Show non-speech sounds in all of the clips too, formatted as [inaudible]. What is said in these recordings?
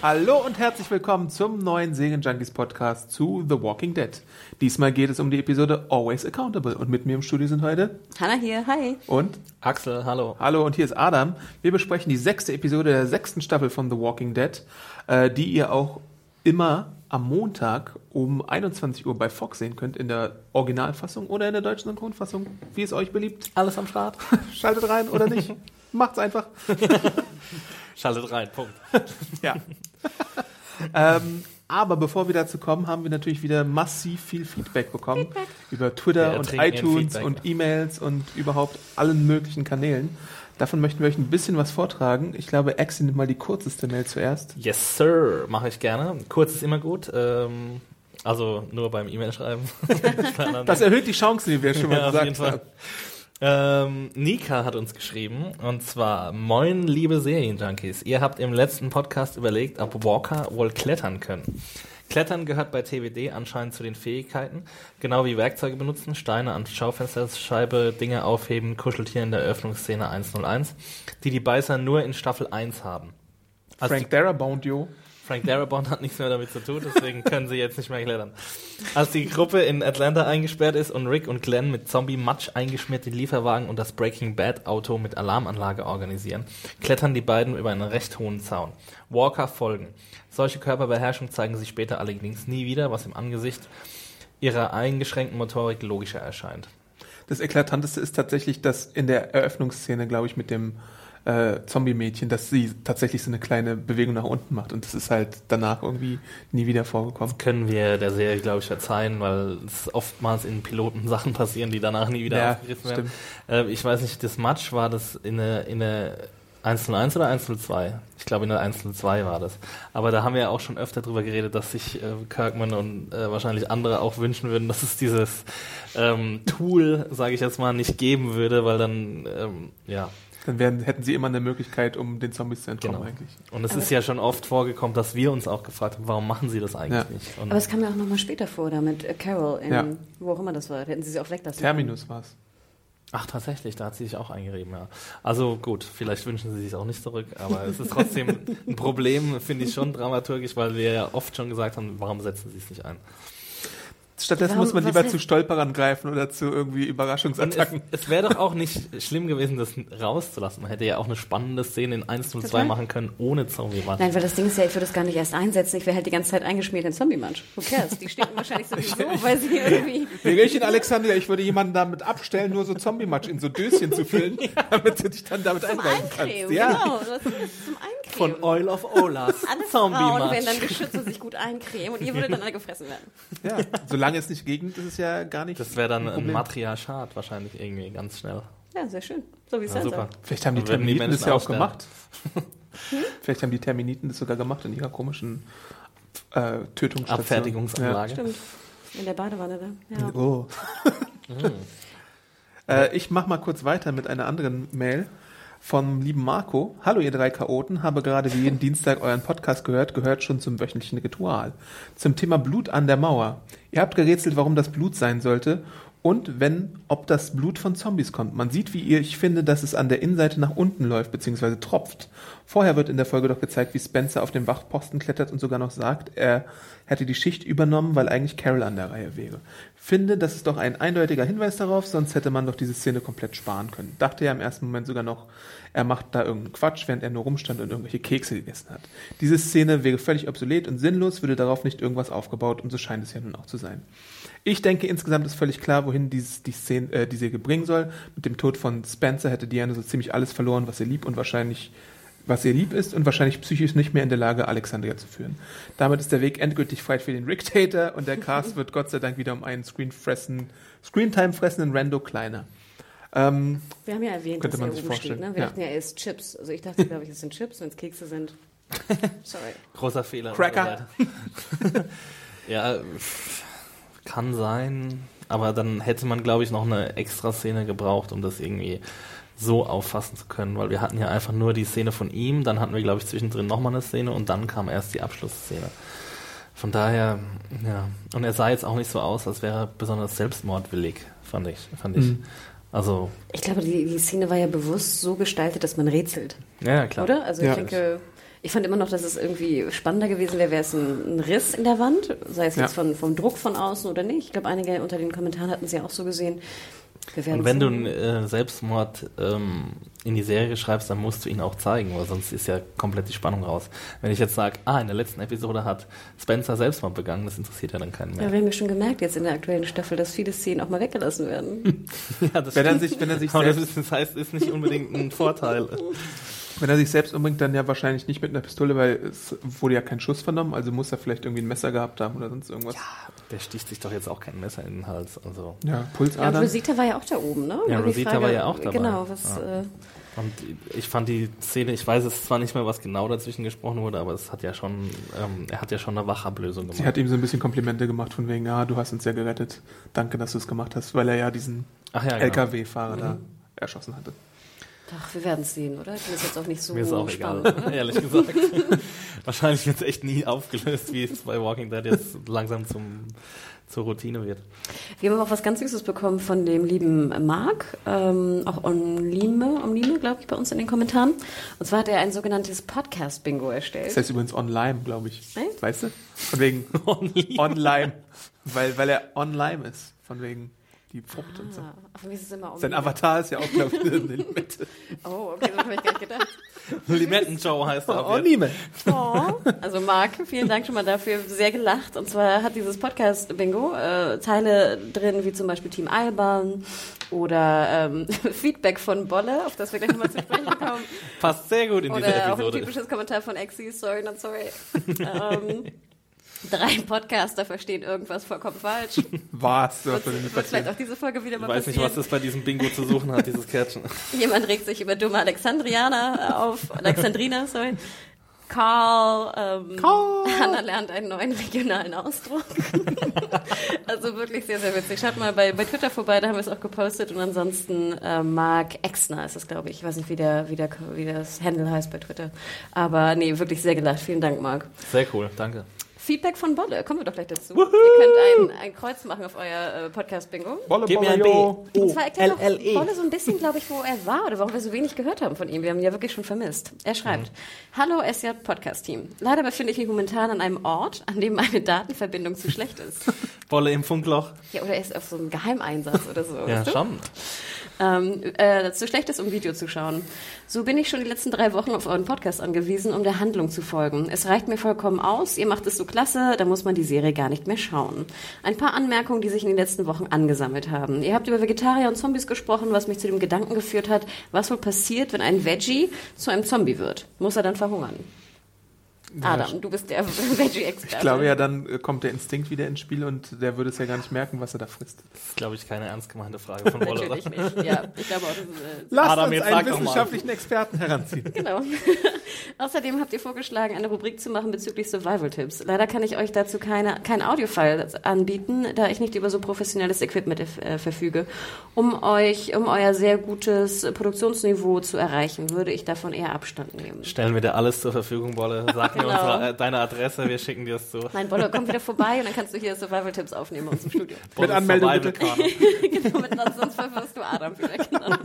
Hallo und herzlich willkommen zum neuen Serien Junkies Podcast zu The Walking Dead. Diesmal geht es um die Episode Always Accountable und mit mir im Studio sind heute Hanna hier, hi. und Axel, hallo. Hallo und hier ist Adam. Wir besprechen die sechste Episode der sechsten Staffel von The Walking Dead, äh, die ihr auch immer am Montag um 21 Uhr bei Fox sehen könnt, in der Originalfassung oder in der deutschen Synchronfassung, wie es euch beliebt. Alles am Start? [laughs] Schaltet rein oder nicht. [laughs] Macht's einfach. [laughs] Schaltet rein, Punkt. [laughs] Ja. ähm, aber bevor wir dazu kommen, haben wir natürlich wieder massiv viel Feedback bekommen über Twitter Wir und iTunes Feedback. und E-Mails und überhaupt allen möglichen Kanälen. Davon möchten wir euch ein bisschen was vortragen. Ich glaube, Axel nimmt mal die kürzeste Mail zuerst. Yes, sir. Mache ich gerne. Kurz ist immer gut. Ähm, also nur beim E-Mail schreiben. [laughs] Das erhöht die Chancen, wie wir schon mal ja, auf jeden gesagt haben. Ähm, Nika hat uns geschrieben und zwar Moin liebe Serienjunkies, ihr habt im letzten Podcast überlegt, ob Walker wohl klettern können. Klettern gehört bei TWD anscheinend zu den Fähigkeiten, genau wie Werkzeuge benutzen, Steine an Schaufensterscheibe, Dinge aufheben, Kuscheltier in der Eröffnungsszene 101, die die Beißer nur in Staffel 1 haben. Also Frank Darabont, yo. Frank Darabont hat nichts mehr damit zu tun, deswegen können sie jetzt nicht mehr klettern. Als die Gruppe in Atlanta eingesperrt ist und Rick und Glenn mit Zombie-Matsch eingeschmiert den Lieferwagen und das Breaking Bad-Auto mit Alarmanlage organisieren, klettern die beiden über einen recht hohen Zaun. Walker folgen. Solche Körperbeherrschung zeigen sich später allerdings nie wieder, was im Angesicht ihrer eingeschränkten Motorik logischer erscheint. Das Eklatanteste ist tatsächlich, dass in der Eröffnungsszene, glaube ich, mit dem äh, Zombie-Mädchen, dass sie tatsächlich so eine kleine Bewegung nach unten macht. Und das ist halt danach irgendwie nie wieder vorgekommen. Können wir der Serie, glaube ich, verzeihen, weil es oftmals in Piloten [laughs] Sachen passieren, die danach nie wieder Ja, aufgegriffen werden. Äh, ich weiß nicht, das Match war das in der, in der 101 oder 102? Ich glaube in der 102 war das. Aber da haben wir ja auch schon öfter drüber geredet, dass sich äh, Kirkman und äh, wahrscheinlich andere auch wünschen würden, dass es dieses ähm, Tool, sage ich jetzt mal, nicht geben würde, weil dann, ähm, ja, Dann wären, hätten sie immer eine Möglichkeit, um den Zombies zu entkommen genau. eigentlich. Und es ist ja schon oft vorgekommen, dass wir uns auch gefragt haben, warum machen sie das eigentlich Ja. nicht? Und Aber es kam ja auch nochmal später vor, da mit äh, Carol, in, Ja. wo auch immer das war. Da hätten sie sie auch weglassen Terminus war's. Ach, tatsächlich, da hat sie sich auch eingerieben, ja. Also gut, vielleicht wünschen sie sich auch nicht zurück, aber es ist trotzdem [laughs] ein Problem, finde ich schon dramaturgisch, weil wir ja oft schon gesagt haben, warum setzen sie es nicht ein? Stattdessen Warum- muss man lieber heißt- zu Stolperern greifen oder zu irgendwie Und es, Überraschungsattacken. es wäre doch auch [laughs] nicht schlimm gewesen, das rauszulassen. Man hätte ja auch eine spannende Szene in 102 Total. machen können, ohne zombie -Match. Nein, weil das Ding ist ja, ich würde es gar nicht erst einsetzen. Ich wäre halt die ganze Zeit eingeschmiert in Zombie-Munch. Who cares? Die stinken wahrscheinlich sowieso, [laughs] weil sie irgendwie... Regelchen, Alexander, ich würde jemanden damit abstellen, nur so Zombie-Matsch in so Döschen zu füllen, [laughs] damit du dich dann damit einreiben kannst. Ja. genau. Das ist zum Eincremen. Von Oil of Olas. [laughs] Alle Frauen werden dann geschützt und sich gut eincremen und ihr würdet dann alle gefressen werden. [laughs] ja. Solange es nicht regnet, ist es ja gar nicht. Das wäre dann ein Problem. Matriarchat wahrscheinlich irgendwie ganz schnell. Ja, sehr schön. So wie es Ja, sein super. soll. Vielleicht haben die würden die Terminiten das ja auch aussterben. gemacht. [laughs] Vielleicht haben die Terminiten das sogar gemacht in ihrer komischen äh, Tötungsstation. Abfertigungsanlage. Stimmt. In der Badewanne da. Ja. Ja. Oh. äh, ich mache mal kurz weiter mit einer anderen Mail vom lieben Marco. Hallo ihr drei Chaoten, habe gerade wie jeden Dienstag euren Podcast gehört, gehört schon zum wöchentlichen Ritual. Zum Thema Blut an der Mauer. Ihr habt gerätselt, warum das Blut sein sollte und wenn, ob das Blut von Zombies kommt. Man sieht, wie ihr, ich finde, dass es an der Innenseite nach unten läuft, beziehungsweise tropft. Vorher wird in der Folge doch gezeigt, wie Spencer auf den Wachposten klettert und sogar noch sagt, er hätte die Schicht übernommen, weil eigentlich Carol an der Reihe wäre. Finde, das ist doch ein eindeutiger Hinweis darauf, sonst hätte man doch diese Szene komplett sparen können. Dachte ja im ersten Moment sogar noch, er macht da irgendeinen Quatsch, während er nur rumstand und irgendwelche Kekse gegessen hat. Diese Szene wäre völlig obsolet und sinnlos, würde darauf nicht irgendwas aufgebaut und so scheint es ja nun auch zu sein. Ich denke, insgesamt ist völlig klar, wohin dieses, die, Szene, äh, die Serie bringen soll. Mit dem Tod von Spencer hätte Diana so ziemlich alles verloren, was ihr lieb und wahrscheinlich was ihr lieb ist und wahrscheinlich psychisch nicht mehr in der Lage, Alexandria zu führen. Damit ist der Weg endgültig frei für den Rick-Tater und der Cast [laughs] wird Gott sei Dank wieder um einen Screen fressen, Screentime fressenden Rando kleiner. Ähm, Wir haben ja erwähnt, Könnte dass man er sich oben steht. Ne? Wir Ja. dachten ja, er ist Chips. Also ich dachte, glaube ich, es sind Chips, wenn es Kekse sind. [laughs] Sorry. Großer Fehler. Cracker. [laughs] ja, kann sein. Aber dann hätte man, glaube ich, noch eine extra Szene gebraucht, um das irgendwie so auffassen zu können, weil wir hatten ja einfach nur die Szene von ihm, dann hatten wir, glaube ich, zwischendrin nochmal eine Szene und dann kam erst die Abschlussszene. Von daher, ja. Und er sah jetzt auch nicht so aus, als wäre er besonders selbstmordwillig, fand ich. Fand ich. Mhm. Also, Ich glaube, die, die Szene war ja bewusst so gestaltet, dass man rätselt. ja, klar. Oder? Also Ja. ich denke, ich fand immer noch, dass es irgendwie spannender gewesen wäre, wäre es ein, ein Riss in der Wand, sei es Ja. jetzt von, vom Druck von außen oder nicht. Ich glaube, einige unter den Kommentaren hatten es ja auch so gesehen. Und wenn du einen äh, Selbstmord ähm, in die Serie schreibst, dann musst du ihn auch zeigen, weil sonst ist ja komplett die Spannung raus. Wenn ich jetzt sage, ah, in der letzten Episode hat Spencer Selbstmord begangen, das interessiert ja dann keinen ja, mehr. wir haben ja schon gemerkt jetzt in der aktuellen Staffel, dass viele Szenen auch mal weggelassen werden. [laughs] Ja, das Wenn er sich, wenn er sich selbst, ist, das heißt, ist nicht unbedingt ein Vorteil. [laughs] wenn er sich selbst umbringt, dann ja wahrscheinlich nicht mit einer Pistole, weil es wurde ja kein Schuss vernommen, also muss er vielleicht irgendwie ein Messer gehabt haben oder sonst irgendwas. Der sticht sich doch jetzt auch kein Messer in den Hals. Also. Ja, Ja, und Pulsadern. Rosita war ja auch da oben, ne? Ja, Rosita war ja auch dabei. Genau, was, Ja. äh, Und ich fand die Szene, ich weiß es zwar nicht mehr, was genau dazwischen gesprochen wurde, aber es hat ja schon, ähm, er hat ja schon eine Wachablösung gemacht. Sie hat ihm so ein bisschen Komplimente gemacht von wegen, ja, du hast uns ja gerettet. Danke, dass du es gemacht hast, weil er ja diesen ja, genau. LKW-Fahrer da erschossen hatte. Ach, wir werden es sehen, oder? Ich finde das jetzt auch nicht so Mir ist auch spannend, egal, oder? ehrlich gesagt. [laughs] Wahrscheinlich wird es echt nie aufgelöst, wie es bei Walking Dead jetzt langsam zum, zur Routine wird. Wir haben auch was ganz Süßes bekommen von dem lieben Marc, ähm, auch Onlime, Onlime, glaube ich, bei uns in den Kommentaren. Und zwar hat er ein sogenanntes Podcast-Bingo erstellt. Das heißt übrigens online, glaube ich. Echt? Weißt du? Von wegen [laughs] online. Weil, weil er online ist. Von wegen die Frucht und so. Ah, aber mir ist es immer Sein. Avatar ist ja auch, glaube ich, eine Limette. [laughs] Oh, okay, das habe ich gar nicht gedacht. Limetten-Joe heißt er. jetzt. Online. Oh. Also Marc, vielen Dank schon mal dafür. Sehr gelacht. Und zwar hat dieses Podcast-Bingo äh, Teile drin, wie zum Beispiel Team Alban oder ähm, [laughs] Feedback von Bolle, auf das wir gleich nochmal zu sprechen kommen. Passt sehr gut in dieser Oder auch ein Episode. typisches Kommentar von Exi, sorry, not sorry. [laughs] ähm, drei Podcaster verstehen irgendwas vollkommen falsch. [laughs] Was? Wird, denn wird passieren? vielleicht auch diese Folge wieder Ich mal weiß nicht, passieren. was das bei diesem Bingo zu suchen hat, dieses Kärtchen. [laughs] Jemand regt sich über dumme Alexandrianer auf, Alexandrina, sorry. Karl, ähm, Hannah lernt einen neuen regionalen Ausdruck. [laughs] also wirklich sehr, sehr witzig. Schaut mal bei, bei Twitter vorbei, da haben wir es auch gepostet. Und ansonsten äh, Mark Exner ist es, glaube ich. Ich weiß nicht, wie, der, wie, der, wie das Handle heißt bei Twitter. Aber nee, wirklich sehr gelacht. Vielen Dank, Marc. Sehr cool, danke. Feedback von Bolle, kommen wir doch gleich dazu. Ihr könnt ein, ein Kreuz machen auf euer äh, Podcast-Bingo. Bolle, Gib mir Bolle, ein B. jo. Und zwar erklärt doch LLE. Bolle so ein bisschen, glaube ich, wo er war oder warum wir so wenig gehört haben von ihm. Wir haben ihn ja wirklich schon vermisst. Er schreibt, Hallo SJ Podcast Team. Leider befinde ich mich momentan an einem Ort, an dem meine Datenverbindung zu schlecht ist. [laughs] Bolle im Funkloch. Ja, oder er ist auf so einem Geheimeinsatz oder so. Ja, weißt du? Ähm, äh, zu schlecht ist, um Video zu schauen. So bin ich schon die letzten drei Wochen auf euren Podcast angewiesen, um der Handlung zu folgen. Es reicht mir vollkommen aus, ihr macht es so klasse, da muss man die Serie gar nicht mehr schauen. Ein paar Anmerkungen, die sich in den letzten Wochen angesammelt haben. Ihr habt über Vegetarier und Zombies gesprochen, was mich zu dem Gedanken geführt hat, was wohl passiert, wenn ein Veggie zu einem Zombie wird. Muss er dann verhungern? Adam, du bist der [laughs] Veggie-Experte. Ich glaube ja, dann äh, kommt der Instinkt wieder ins Spiel und der würde es ja gar nicht merken, was er da frisst. Das ist, glaube ich, keine ernst gemeinte Frage von Bolle. Natürlich oder? nicht. Ja, ich glaube auch, das ist, äh, Lasst Adam, uns einen wissenschaftlichen Experten heranziehen. [laughs] Genau. [laughs] Außerdem habt ihr vorgeschlagen, eine Rubrik zu machen bezüglich Survival-Tipps. Leider kann ich euch dazu keine, kein Audiofile anbieten, da ich nicht über so professionelles Equipment äh, verfüge. Um euch, um euer sehr gutes Produktionsniveau zu erreichen, würde ich davon eher Abstand nehmen. Stellen wir dir alles zur Verfügung, Bolle. Sag mir Genau. unsere, äh, deine Adresse, wir schicken dir es zu. Mein Bolle, komm wieder vorbei und dann kannst du hier Survival-Tipps aufnehmen bei uns im Studio. Bolles Anmeldung Survival bitte. [laughs] Genau, mit, sonst verwirrst du Adam wieder. Genau. [laughs]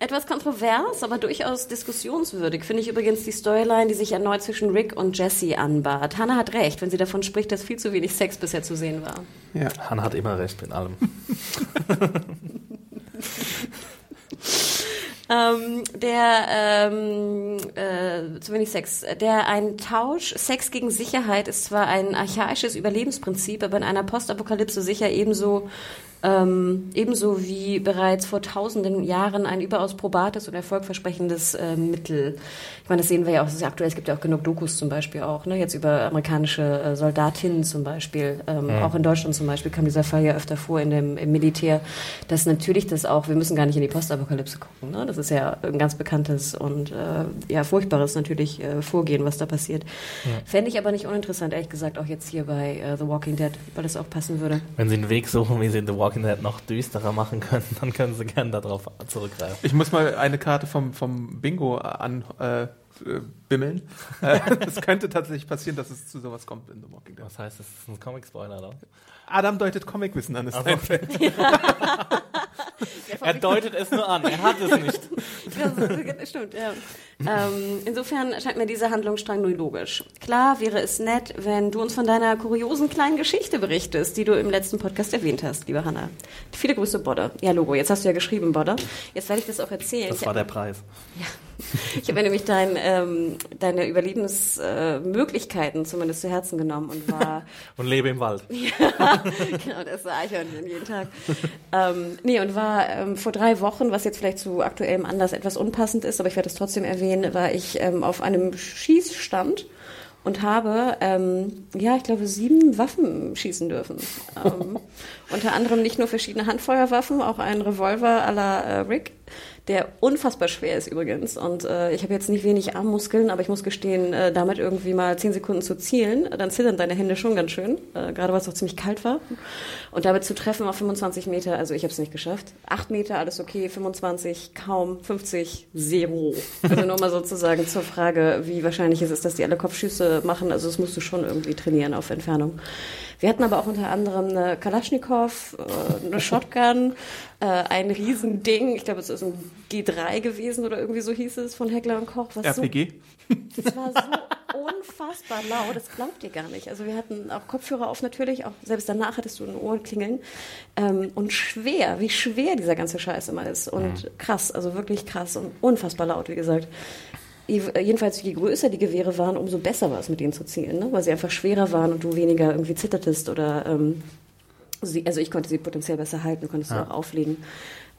Etwas kontrovers, aber durchaus diskussionswürdig finde ich übrigens die Storyline, die sich erneut zwischen Rick und Jesse anbahnt. Hannah hat recht, wenn sie davon spricht, dass viel zu wenig Sex bisher zu sehen war. Ja. Hannah hat immer recht mit allem. [laughs] Ähm, der, ähm, äh, zu wenig Sex. Der ein Tausch, Sex gegen Sicherheit ist zwar ein archaisches Überlebensprinzip, aber in einer Postapokalypse sicher ebenso Ähm, ebenso wie bereits vor tausenden Jahren ein überaus probates und erfolgversprechendes äh, Mittel. Ich meine, das sehen wir ja auch sehr aktuell. Es gibt ja auch genug Dokus zum Beispiel auch, ne? jetzt über amerikanische äh, Soldatinnen zum Beispiel. Ähm, mhm. Auch in Deutschland zum Beispiel kam dieser Fall ja öfter vor in dem, im Militär, dass natürlich das auch, wir müssen gar nicht in die Postapokalypse gucken. Ne? Das ist ja ein ganz bekanntes und äh, ja furchtbares natürlich äh, Vorgehen, was da passiert. Ja. Fände ich aber nicht uninteressant, ehrlich gesagt, auch jetzt hier bei uh, The Walking Dead, weil das auch passen würde. Wenn Sie einen Weg suchen, wie Sie The Walking Dead noch düsterer machen können, dann können Sie gerne darauf zurückgreifen. Ich muss mal eine Karte vom, vom Bingo an äh, bimmeln. Äh, [laughs] es könnte tatsächlich passieren, dass es zu sowas kommt in The Walking Dead. Was heißt, das ist ein Comic-Spoiler, oder? Adam deutet Comicwissen an, ist also. [laughs] [laughs] er deutet es nur an, er hat es nicht. [laughs] Das stimmt, ja. Ähm, insofern scheint mir dieser Handlungsstrang nur logisch. Klar wäre es nett, wenn du uns von deiner kuriosen kleinen Geschichte berichtest, die du im letzten Podcast erwähnt hast, liebe Hanna. Viele Grüße, Bodde. Ja, Logo, jetzt hast du ja geschrieben, Bodde. Jetzt werde ich das auch erzählen. Das war der Preis. Ja. [laughs] Ich habe mir nämlich dein, ähm, deine Überlebensmöglichkeiten äh, zumindest zu Herzen genommen und war... [laughs] und lebe im Wald. [laughs] ja, genau, das war Eichhörnchen jeden Tag. ähm, nee, und war ähm, vor drei Wochen, was jetzt vielleicht zu aktuellem Anlass etwas unpassend ist, aber ich werde es trotzdem erwähnen, war ich ähm, auf einem Schießstand und habe, ähm, ja, ich glaube, sieben Waffen schießen dürfen. Ähm, unter anderem nicht nur verschiedene Handfeuerwaffen, auch ein Revolver à la äh, Rick der unfassbar schwer ist übrigens. Und äh, ich habe jetzt nicht wenig Armmuskeln, aber ich muss gestehen, äh, damit irgendwie mal zehn Sekunden zu zielen, dann zittern deine Hände schon ganz schön, äh, gerade weil es auch ziemlich kalt war. Und damit zu treffen auf 25 Meter, also ich habe es nicht geschafft. Acht Meter, alles okay, 25, kaum, 50, zero. Also nur mal sozusagen zur Frage, wie wahrscheinlich es ist, dass die alle Kopfschüsse machen. Also das musst du schon irgendwie trainieren auf Entfernung. Wir hatten aber auch unter anderem eine Kalaschnikow, äh, eine Shotgun, äh, ein Riesending. Ich glaube, es ist ein G3 gewesen oder irgendwie so hieß es von Heckler und Koch. Was RPG? So, das war so unfassbar laut, das glaubt ihr gar nicht. Also wir hatten auch Kopfhörer auf natürlich, auch selbst danach hattest du ein Ohren klingeln. Ähm, und schwer, wie schwer dieser ganze Scheiß immer ist. Und mhm. krass, also wirklich krass und unfassbar laut, wie gesagt jedenfalls je größer die Gewehre waren, umso besser war es mit denen zu zielen, ne? weil sie einfach schwerer waren und du weniger irgendwie zittertest oder ähm, sie, also ich konnte sie potenziell besser halten, konntest ja. du auch auflegen.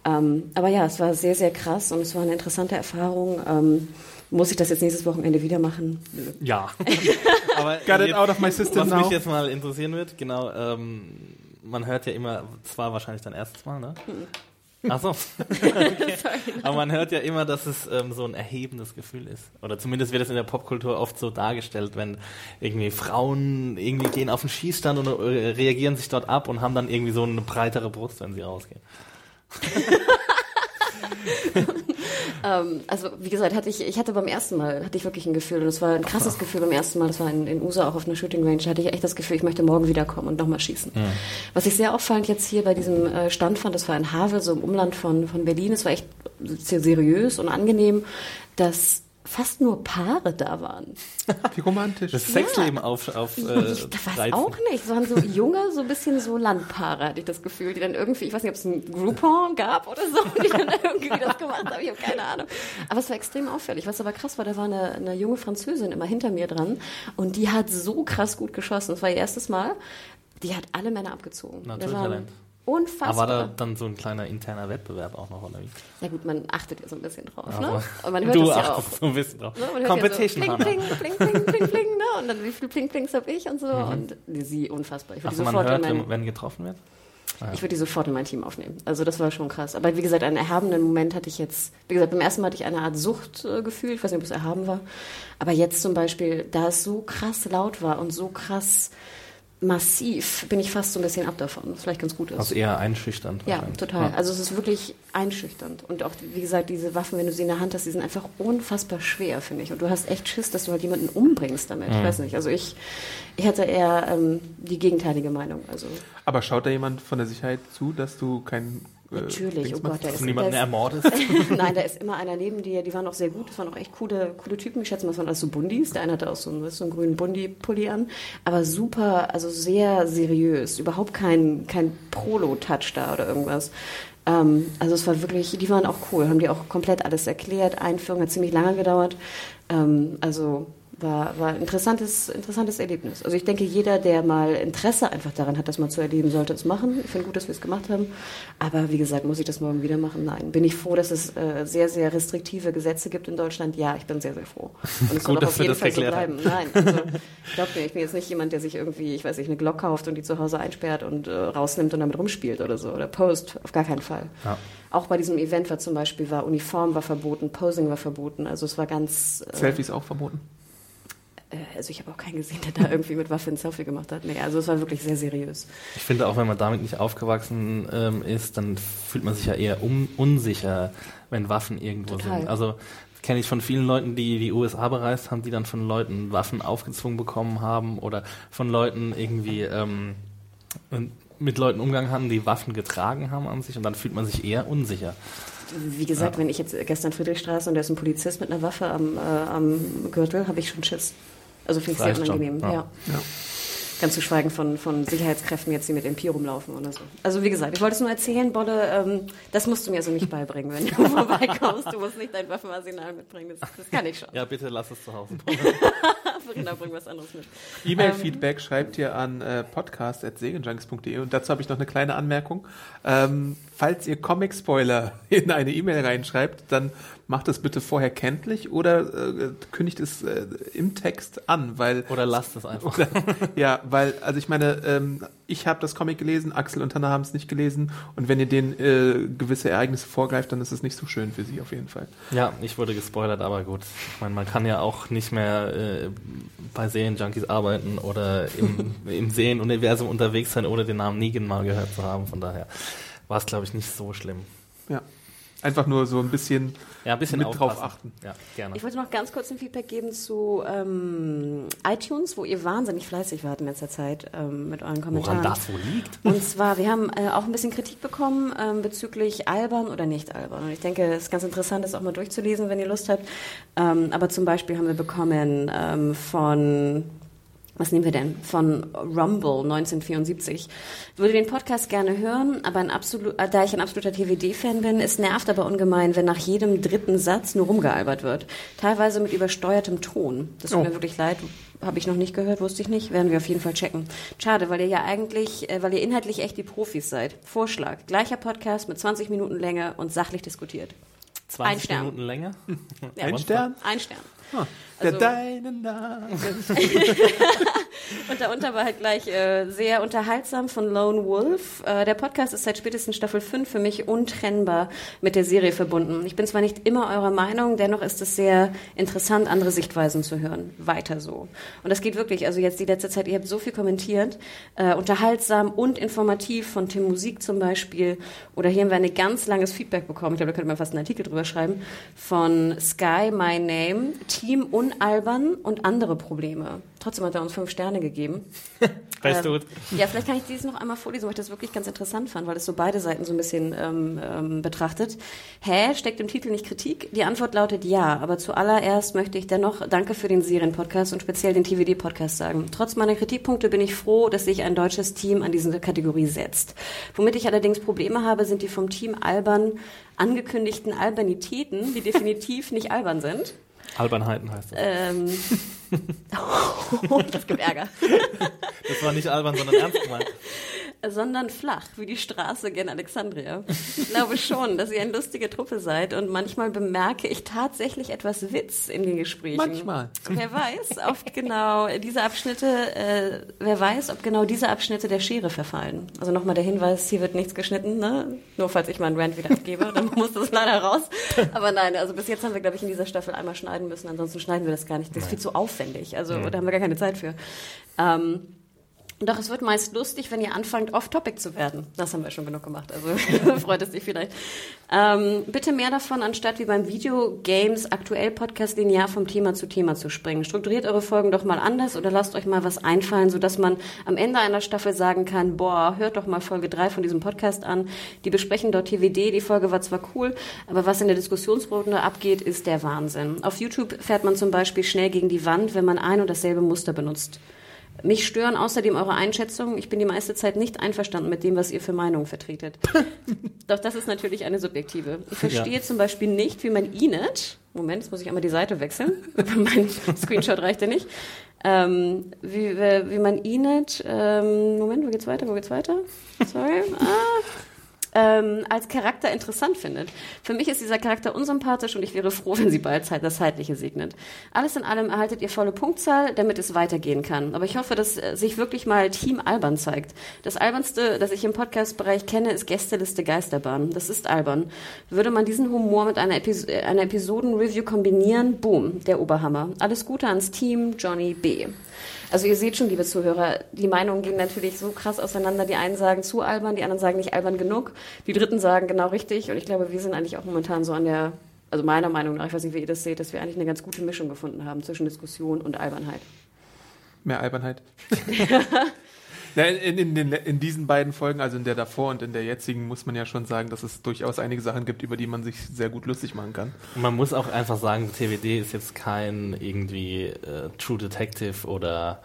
Ähm, aber ja, es war sehr, sehr krass und es war eine interessante Erfahrung. Ähm, muss ich das jetzt nächstes Wochenende wieder machen? Ja. [laughs] aber Got it out of my system was now. mich jetzt mal interessieren wird, genau, ähm, man hört ja immer, zwar wahrscheinlich dein erstes Mal, ne? Mhm. Ach so. [laughs] okay. Aber man hört ja immer, dass es ähm, so ein erhebendes Gefühl ist. Oder zumindest wird es in der Popkultur oft so dargestellt, wenn irgendwie Frauen irgendwie gehen auf den Schießstand und äh, reagieren sich dort ab und haben dann irgendwie so eine breitere Brust, wenn sie rausgehen. [laughs] ähm, also wie gesagt, hatte ich, ich hatte beim ersten Mal, hatte ich wirklich ein Gefühl, und es war ein krasses Gefühl beim ersten Mal, das war in, in USA auch auf einer Shooting Range, hatte ich echt das Gefühl, ich möchte morgen wiederkommen und nochmal schießen. Ja. Was ich sehr auffallend jetzt hier bei diesem äh, Stand fand, das war in Havel, so im Umland von, von Berlin, es war echt sehr seriös und angenehm, dass fast nur Paare da waren. Wie romantisch. Das Sexleben ja. auf, auf äh, Ich weiß auch nicht. Es waren so junge, so ein bisschen so Landpaare, hatte ich das Gefühl, die dann irgendwie, ich weiß nicht, ob es ein Groupon gab oder so, die dann [laughs] irgendwie das gemacht haben. Ich habe keine Ahnung. Aber es war extrem auffällig. Was aber krass war, da war eine, eine junge Französin immer hinter mir dran und die hat so krass gut geschossen. Das war ihr erstes Mal. Die hat alle Männer abgezogen. Naturtalent. Unfassbar. Aber war da dann so ein kleiner interner Wettbewerb auch noch, oder wie? Ja gut, man achtet ja so ein bisschen drauf, ja, ne? Und man hört du das ja auch. so ein bisschen drauf. Ne? Competition ja so, pling, pling, pling, pling, pling, pling, ne? Und dann wie viele Pling, Plings habe ich und so. Mhm. Und sie, unfassbar. Ich würde die sofort hört, in mein, wenn getroffen wird? Ah, ja. Ich würde die sofort in mein Team aufnehmen. Also das war schon krass. Aber wie gesagt, einen erhabenen Moment hatte ich jetzt, wie gesagt, beim ersten Mal hatte ich eine Art Suchtgefühl. Ich weiß nicht, ob es erhaben war. Aber jetzt zum Beispiel, da es so krass laut war und so krass massiv, bin ich fast so ein bisschen ab davon, was vielleicht ganz gut ist. Also eher einschüchternd. Ja, total. Ja. Also es ist wirklich einschüchternd. Und auch, wie gesagt, diese Waffen, wenn du sie in der Hand hast, die sind einfach unfassbar schwer, finde ich. Und du hast echt Schiss, dass du halt jemanden umbringst damit. Mhm. Ich weiß nicht. Also ich, ich hatte eher ähm, die gegenteilige Meinung. Also Aber schaut da jemand von der Sicherheit zu, dass du kein Natürlich, oh Gott, da ist niemanden ermordet. [laughs] [laughs] Nein, da ist immer einer neben dir. Die waren auch sehr gut. Das waren auch echt coole, coole Typen. Ich schätze mal, das waren alles so Bundis. Der eine hatte auch so einen, so einen grünen Bundi-Pulli an. Aber super, also sehr seriös. Überhaupt kein, kein Prolo-Touch da oder irgendwas. Ähm, also es war wirklich, die waren auch cool. Haben die auch komplett alles erklärt. Einführung hat ziemlich lange gedauert. Ähm, also war, war ein interessantes, interessantes Erlebnis. Also ich denke, jeder, der mal Interesse einfach daran hat, das mal zu erleben, sollte es machen. Ich finde gut, dass wir es gemacht haben. Aber wie gesagt, muss ich das morgen wieder machen? Nein. Bin ich froh, dass es äh, sehr, sehr restriktive Gesetze gibt in Deutschland? Ja, ich bin sehr, sehr froh. Und es [laughs] soll auch auf jeden Fall so bleiben. Nein, also [laughs] glaub mir, ich bin jetzt nicht jemand, der sich irgendwie, ich weiß nicht, eine Glock kauft und die zu Hause einsperrt und äh, rausnimmt und damit rumspielt oder so. Oder Post, auf gar keinen Fall. Ja. Auch bei diesem Event war zum Beispiel, war Uniform war verboten, Posing war verboten. Also es war ganz... Äh, Selfies auch verboten? Äh, also ich habe auch keinen gesehen, der da [laughs] irgendwie mit Waffe ein Selfie gemacht hat. Nee, also es war wirklich sehr seriös. Ich finde auch, wenn man damit nicht aufgewachsen ähm, ist, dann fühlt man sich ja eher un unsicher, wenn Waffen irgendwo Total. sind. Also kenne ich von vielen Leuten, die die USA bereist haben, die dann von Leuten Waffen aufgezwungen bekommen haben oder von Leuten irgendwie ähm, mit Leuten Umgang hatten, die Waffen getragen haben an sich und dann fühlt man sich eher unsicher. Wie gesagt, ja. wenn ich jetzt gestern Friedrichstraße und da ist ein Polizist mit einer Waffe am, äh, am Gürtel, habe ich schon Schiss. Also finde ich sehr unangenehm. Ja. ja. ja. Ganz zu schweigen von, von Sicherheitskräften jetzt, die mit MP rumlaufen oder so. Also wie gesagt, ich wollte es nur erzählen, Bolle, ähm, das musst du mir also nicht beibringen, wenn du [laughs] vorbeikommst. Du musst nicht dein Waffenarsenal mitbringen, das, das kann ich schon. Ja, bitte lass es zu Hause. [laughs] Verena, bring was anderes mit. E-Mail-Feedback ähm, schreibt ihr an äh, podcast.segenjunks.de und dazu habe ich noch eine kleine Anmerkung. Ähm, falls ihr Comic-Spoiler [laughs] in eine E-Mail reinschreibt, dann macht es bitte vorher kenntlich oder äh, kündigt es äh, im Text an, weil oder lasst es einfach. Oder, [laughs] ja, weil also ich meine, ähm, ich habe das Comic gelesen, Axel und Hannah haben es nicht gelesen und wenn ihr denen äh, gewisse Ereignisse vorgreift, dann ist es nicht so schön für sie auf jeden Fall. Ja, ich wurde gespoilert, aber gut. Ich meine, man kann ja auch nicht mehr äh, bei Serienjunkies arbeiten oder im, [laughs] im Serienuniversum unterwegs sein, ohne den Namen Negan mal gehört zu haben. Von daher war es, glaube ich, nicht so schlimm. Ja. Einfach nur so ein bisschen, ja, ein bisschen mit drauf achten. Ja, gerne. Ich wollte noch ganz kurz ein Feedback geben zu ähm, iTunes, wo ihr wahnsinnig fleißig wart in letzter Zeit ähm, mit euren Kommentaren. Woran das wohl liegt? Und zwar, wir haben äh, auch ein bisschen Kritik bekommen ähm, bezüglich albern oder nicht albern. Und ich denke, es ist ganz interessant, das auch mal durchzulesen, wenn ihr Lust habt. Ähm, aber zum Beispiel haben wir bekommen ähm, von was nehmen wir denn? Von Rumble 1974. Würde den Podcast gerne hören, aber ein absolut, äh, da ich ein absoluter TWD-Fan bin, es nervt aber ungemein, wenn nach jedem dritten Satz nur rumgealbert wird. Teilweise mit übersteuertem Ton. Das tut oh. mir wirklich leid. Habe ich noch nicht gehört, wusste ich nicht. Werden wir auf jeden Fall checken. Schade, weil ihr ja eigentlich, äh, weil ihr inhaltlich echt die Profis seid. Vorschlag. Gleicher Podcast mit 20 Minuten Länge und sachlich diskutiert. 20 Ein Stern. Minuten länger? Ja, Ein Stern? Ein Stern. Ah, der also, deinen Namen. [laughs] und darunter war halt gleich äh, sehr unterhaltsam von Lone Wolf. Äh, der Podcast ist seit spätestens Staffel 5 für mich untrennbar mit der Serie verbunden. Ich bin zwar nicht immer eurer Meinung, dennoch ist es sehr interessant, andere Sichtweisen zu hören. Weiter so. Und das geht wirklich, also jetzt die letzte Zeit, ihr habt so viel kommentiert, äh, unterhaltsam und informativ von Tim Musik zum Beispiel. Oder hier haben wir ein ganz langes Feedback bekommen, ich glaube, da könnte man fast einen Artikel drüber schreiben, von Sky My Name, Team Unalbern und andere Probleme. Trotzdem hat er uns fünf Sterne gegeben. [laughs] weißt ähm, du? Ja, vielleicht kann ich dies noch einmal vorlesen, weil ich das wirklich ganz interessant fand, weil es so beide Seiten so ein bisschen ähm, ähm, betrachtet. Hä, steckt im Titel nicht Kritik? Die Antwort lautet ja, aber zuallererst möchte ich dennoch Danke für den Serienpodcast und speziell den TVD-Podcast sagen. Trotz meiner Kritikpunkte bin ich froh, dass sich ein deutsches Team an diese Kategorie setzt. Womit ich allerdings Probleme habe, sind die vom Team Albern angekündigten Albanitäten, die definitiv nicht albern sind. Albernheiten heißt das. Ähm, [laughs] [laughs] oh, das gibt Ärger. Das war nicht albern, sondern ernst gemeint [laughs] sondern flach, wie die Straße gen Alexandria. Ich glaube schon, dass ihr eine lustige Truppe seid und manchmal bemerke ich tatsächlich etwas Witz in den Gesprächen. Manchmal. Wer weiß, oft genau diese Abschnitte, äh, wer weiß, ob genau diese Abschnitte der Schere verfallen. Also nochmal der Hinweis, hier wird nichts geschnitten, ne? Nur falls ich meinen Rant wieder abgebe, dann muss das leider raus. Aber nein, also bis jetzt haben wir, glaube ich, in dieser Staffel einmal schneiden müssen, ansonsten schneiden wir das gar nicht. Das ist viel zu aufwendig. Also da haben wir gar keine Zeit für. Ähm, doch es wird meist lustig, wenn ihr anfangt, off-topic zu werden. Das haben wir schon genug gemacht, also [laughs] freut es dich vielleicht. Ähm, bitte mehr davon, anstatt wie beim Videogames aktuell Podcast linear vom Thema zu Thema zu springen. Strukturiert eure Folgen doch mal anders oder lasst euch mal was einfallen, sodass man am Ende einer Staffel sagen kann, boah, hört doch mal Folge 3 von diesem Podcast an. Die besprechen dort TWD, die Folge war zwar cool, aber was in der Diskussionsrunde abgeht, ist der Wahnsinn. Auf YouTube fährt man zum Beispiel schnell gegen die Wand, wenn man ein und dasselbe Muster benutzt Mich stören außerdem eure Einschätzungen. Ich bin die meiste Zeit nicht einverstanden mit dem, was ihr für Meinungen vertretet. [laughs] Doch das ist natürlich eine subjektive. Ich verstehe Ja. zum Beispiel nicht, wie man Inet, Moment, jetzt muss ich einmal die Seite wechseln, [laughs] mein [laughs] Screenshot reicht ja nicht, ähm, wie, wie man Inet, ähm, Moment, wo geht's weiter, wo geht's weiter? Sorry, ah, ähm, als Charakter interessant findet. Für mich ist dieser Charakter unsympathisch und ich wäre froh, wenn sie bald Zeit das Zeitliche segnet. Alles in allem erhaltet ihr volle Punktzahl, damit es weitergehen kann. Aber ich hoffe, dass äh, sich wirklich mal Team Albern zeigt. Das Albernste, das ich im Podcast-Bereich kenne, ist Gästeliste Geisterbahn. Das ist albern. Würde man diesen Humor mit einer, Epis äh, einer Episoden-Review kombinieren, boom, der Oberhammer. Alles Gute ans Team, Johnny B. Also ihr seht schon, liebe Zuhörer, die Meinungen gehen natürlich so krass auseinander. Die einen sagen zu albern, die anderen sagen nicht albern genug. Die Dritten sagen genau richtig. Und ich glaube, wir sind eigentlich auch momentan so an der, also meiner Meinung nach, ich weiß nicht, wie ihr das seht, dass wir eigentlich eine ganz gute Mischung gefunden haben zwischen Diskussion und Albernheit. Mehr Albernheit. [laughs] In, in, in, in diesen beiden Folgen, also in der davor und in der jetzigen, muss man ja schon sagen, dass es durchaus einige Sachen gibt, über die man sich sehr gut lustig machen kann. Und man muss auch einfach sagen, TWD ist jetzt kein irgendwie äh, True Detective oder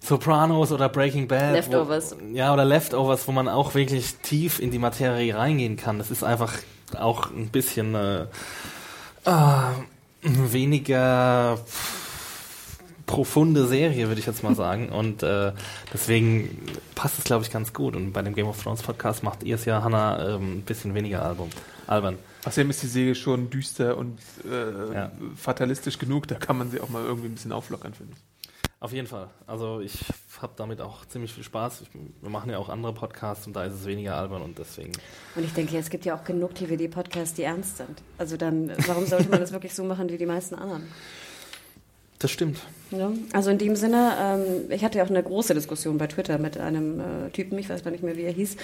Sopranos oder Breaking Bad. Leftovers. Wo, ja, oder Leftovers, wo man auch wirklich tief in die Materie reingehen kann. Das ist einfach auch ein bisschen äh, äh, weniger profunde Serie, würde ich jetzt mal sagen. Und äh, deswegen passt es, glaube ich, ganz gut. Und bei dem Game of Thrones Podcast macht ihr es ja, Hannah, ähm, ein bisschen weniger Album. Albern. Außerdem ist die Serie schon düster und äh, Ja. fatalistisch genug, da kann man sie auch mal irgendwie ein bisschen auflockern, finde ich. Auf jeden Fall. Also ich habe damit auch ziemlich viel Spaß. Ich, wir machen ja auch andere Podcasts und da ist es weniger albern und deswegen. Und ich denke, es gibt ja auch genug TVD-Podcasts, die ernst sind. Also dann, warum sollte man das wirklich so machen wie die meisten anderen? Das stimmt. Ja, also in dem Sinne, ähm, ich hatte ja auch eine große Diskussion bei Twitter mit einem äh, Typen, ich weiß gar nicht mehr, wie er hieß,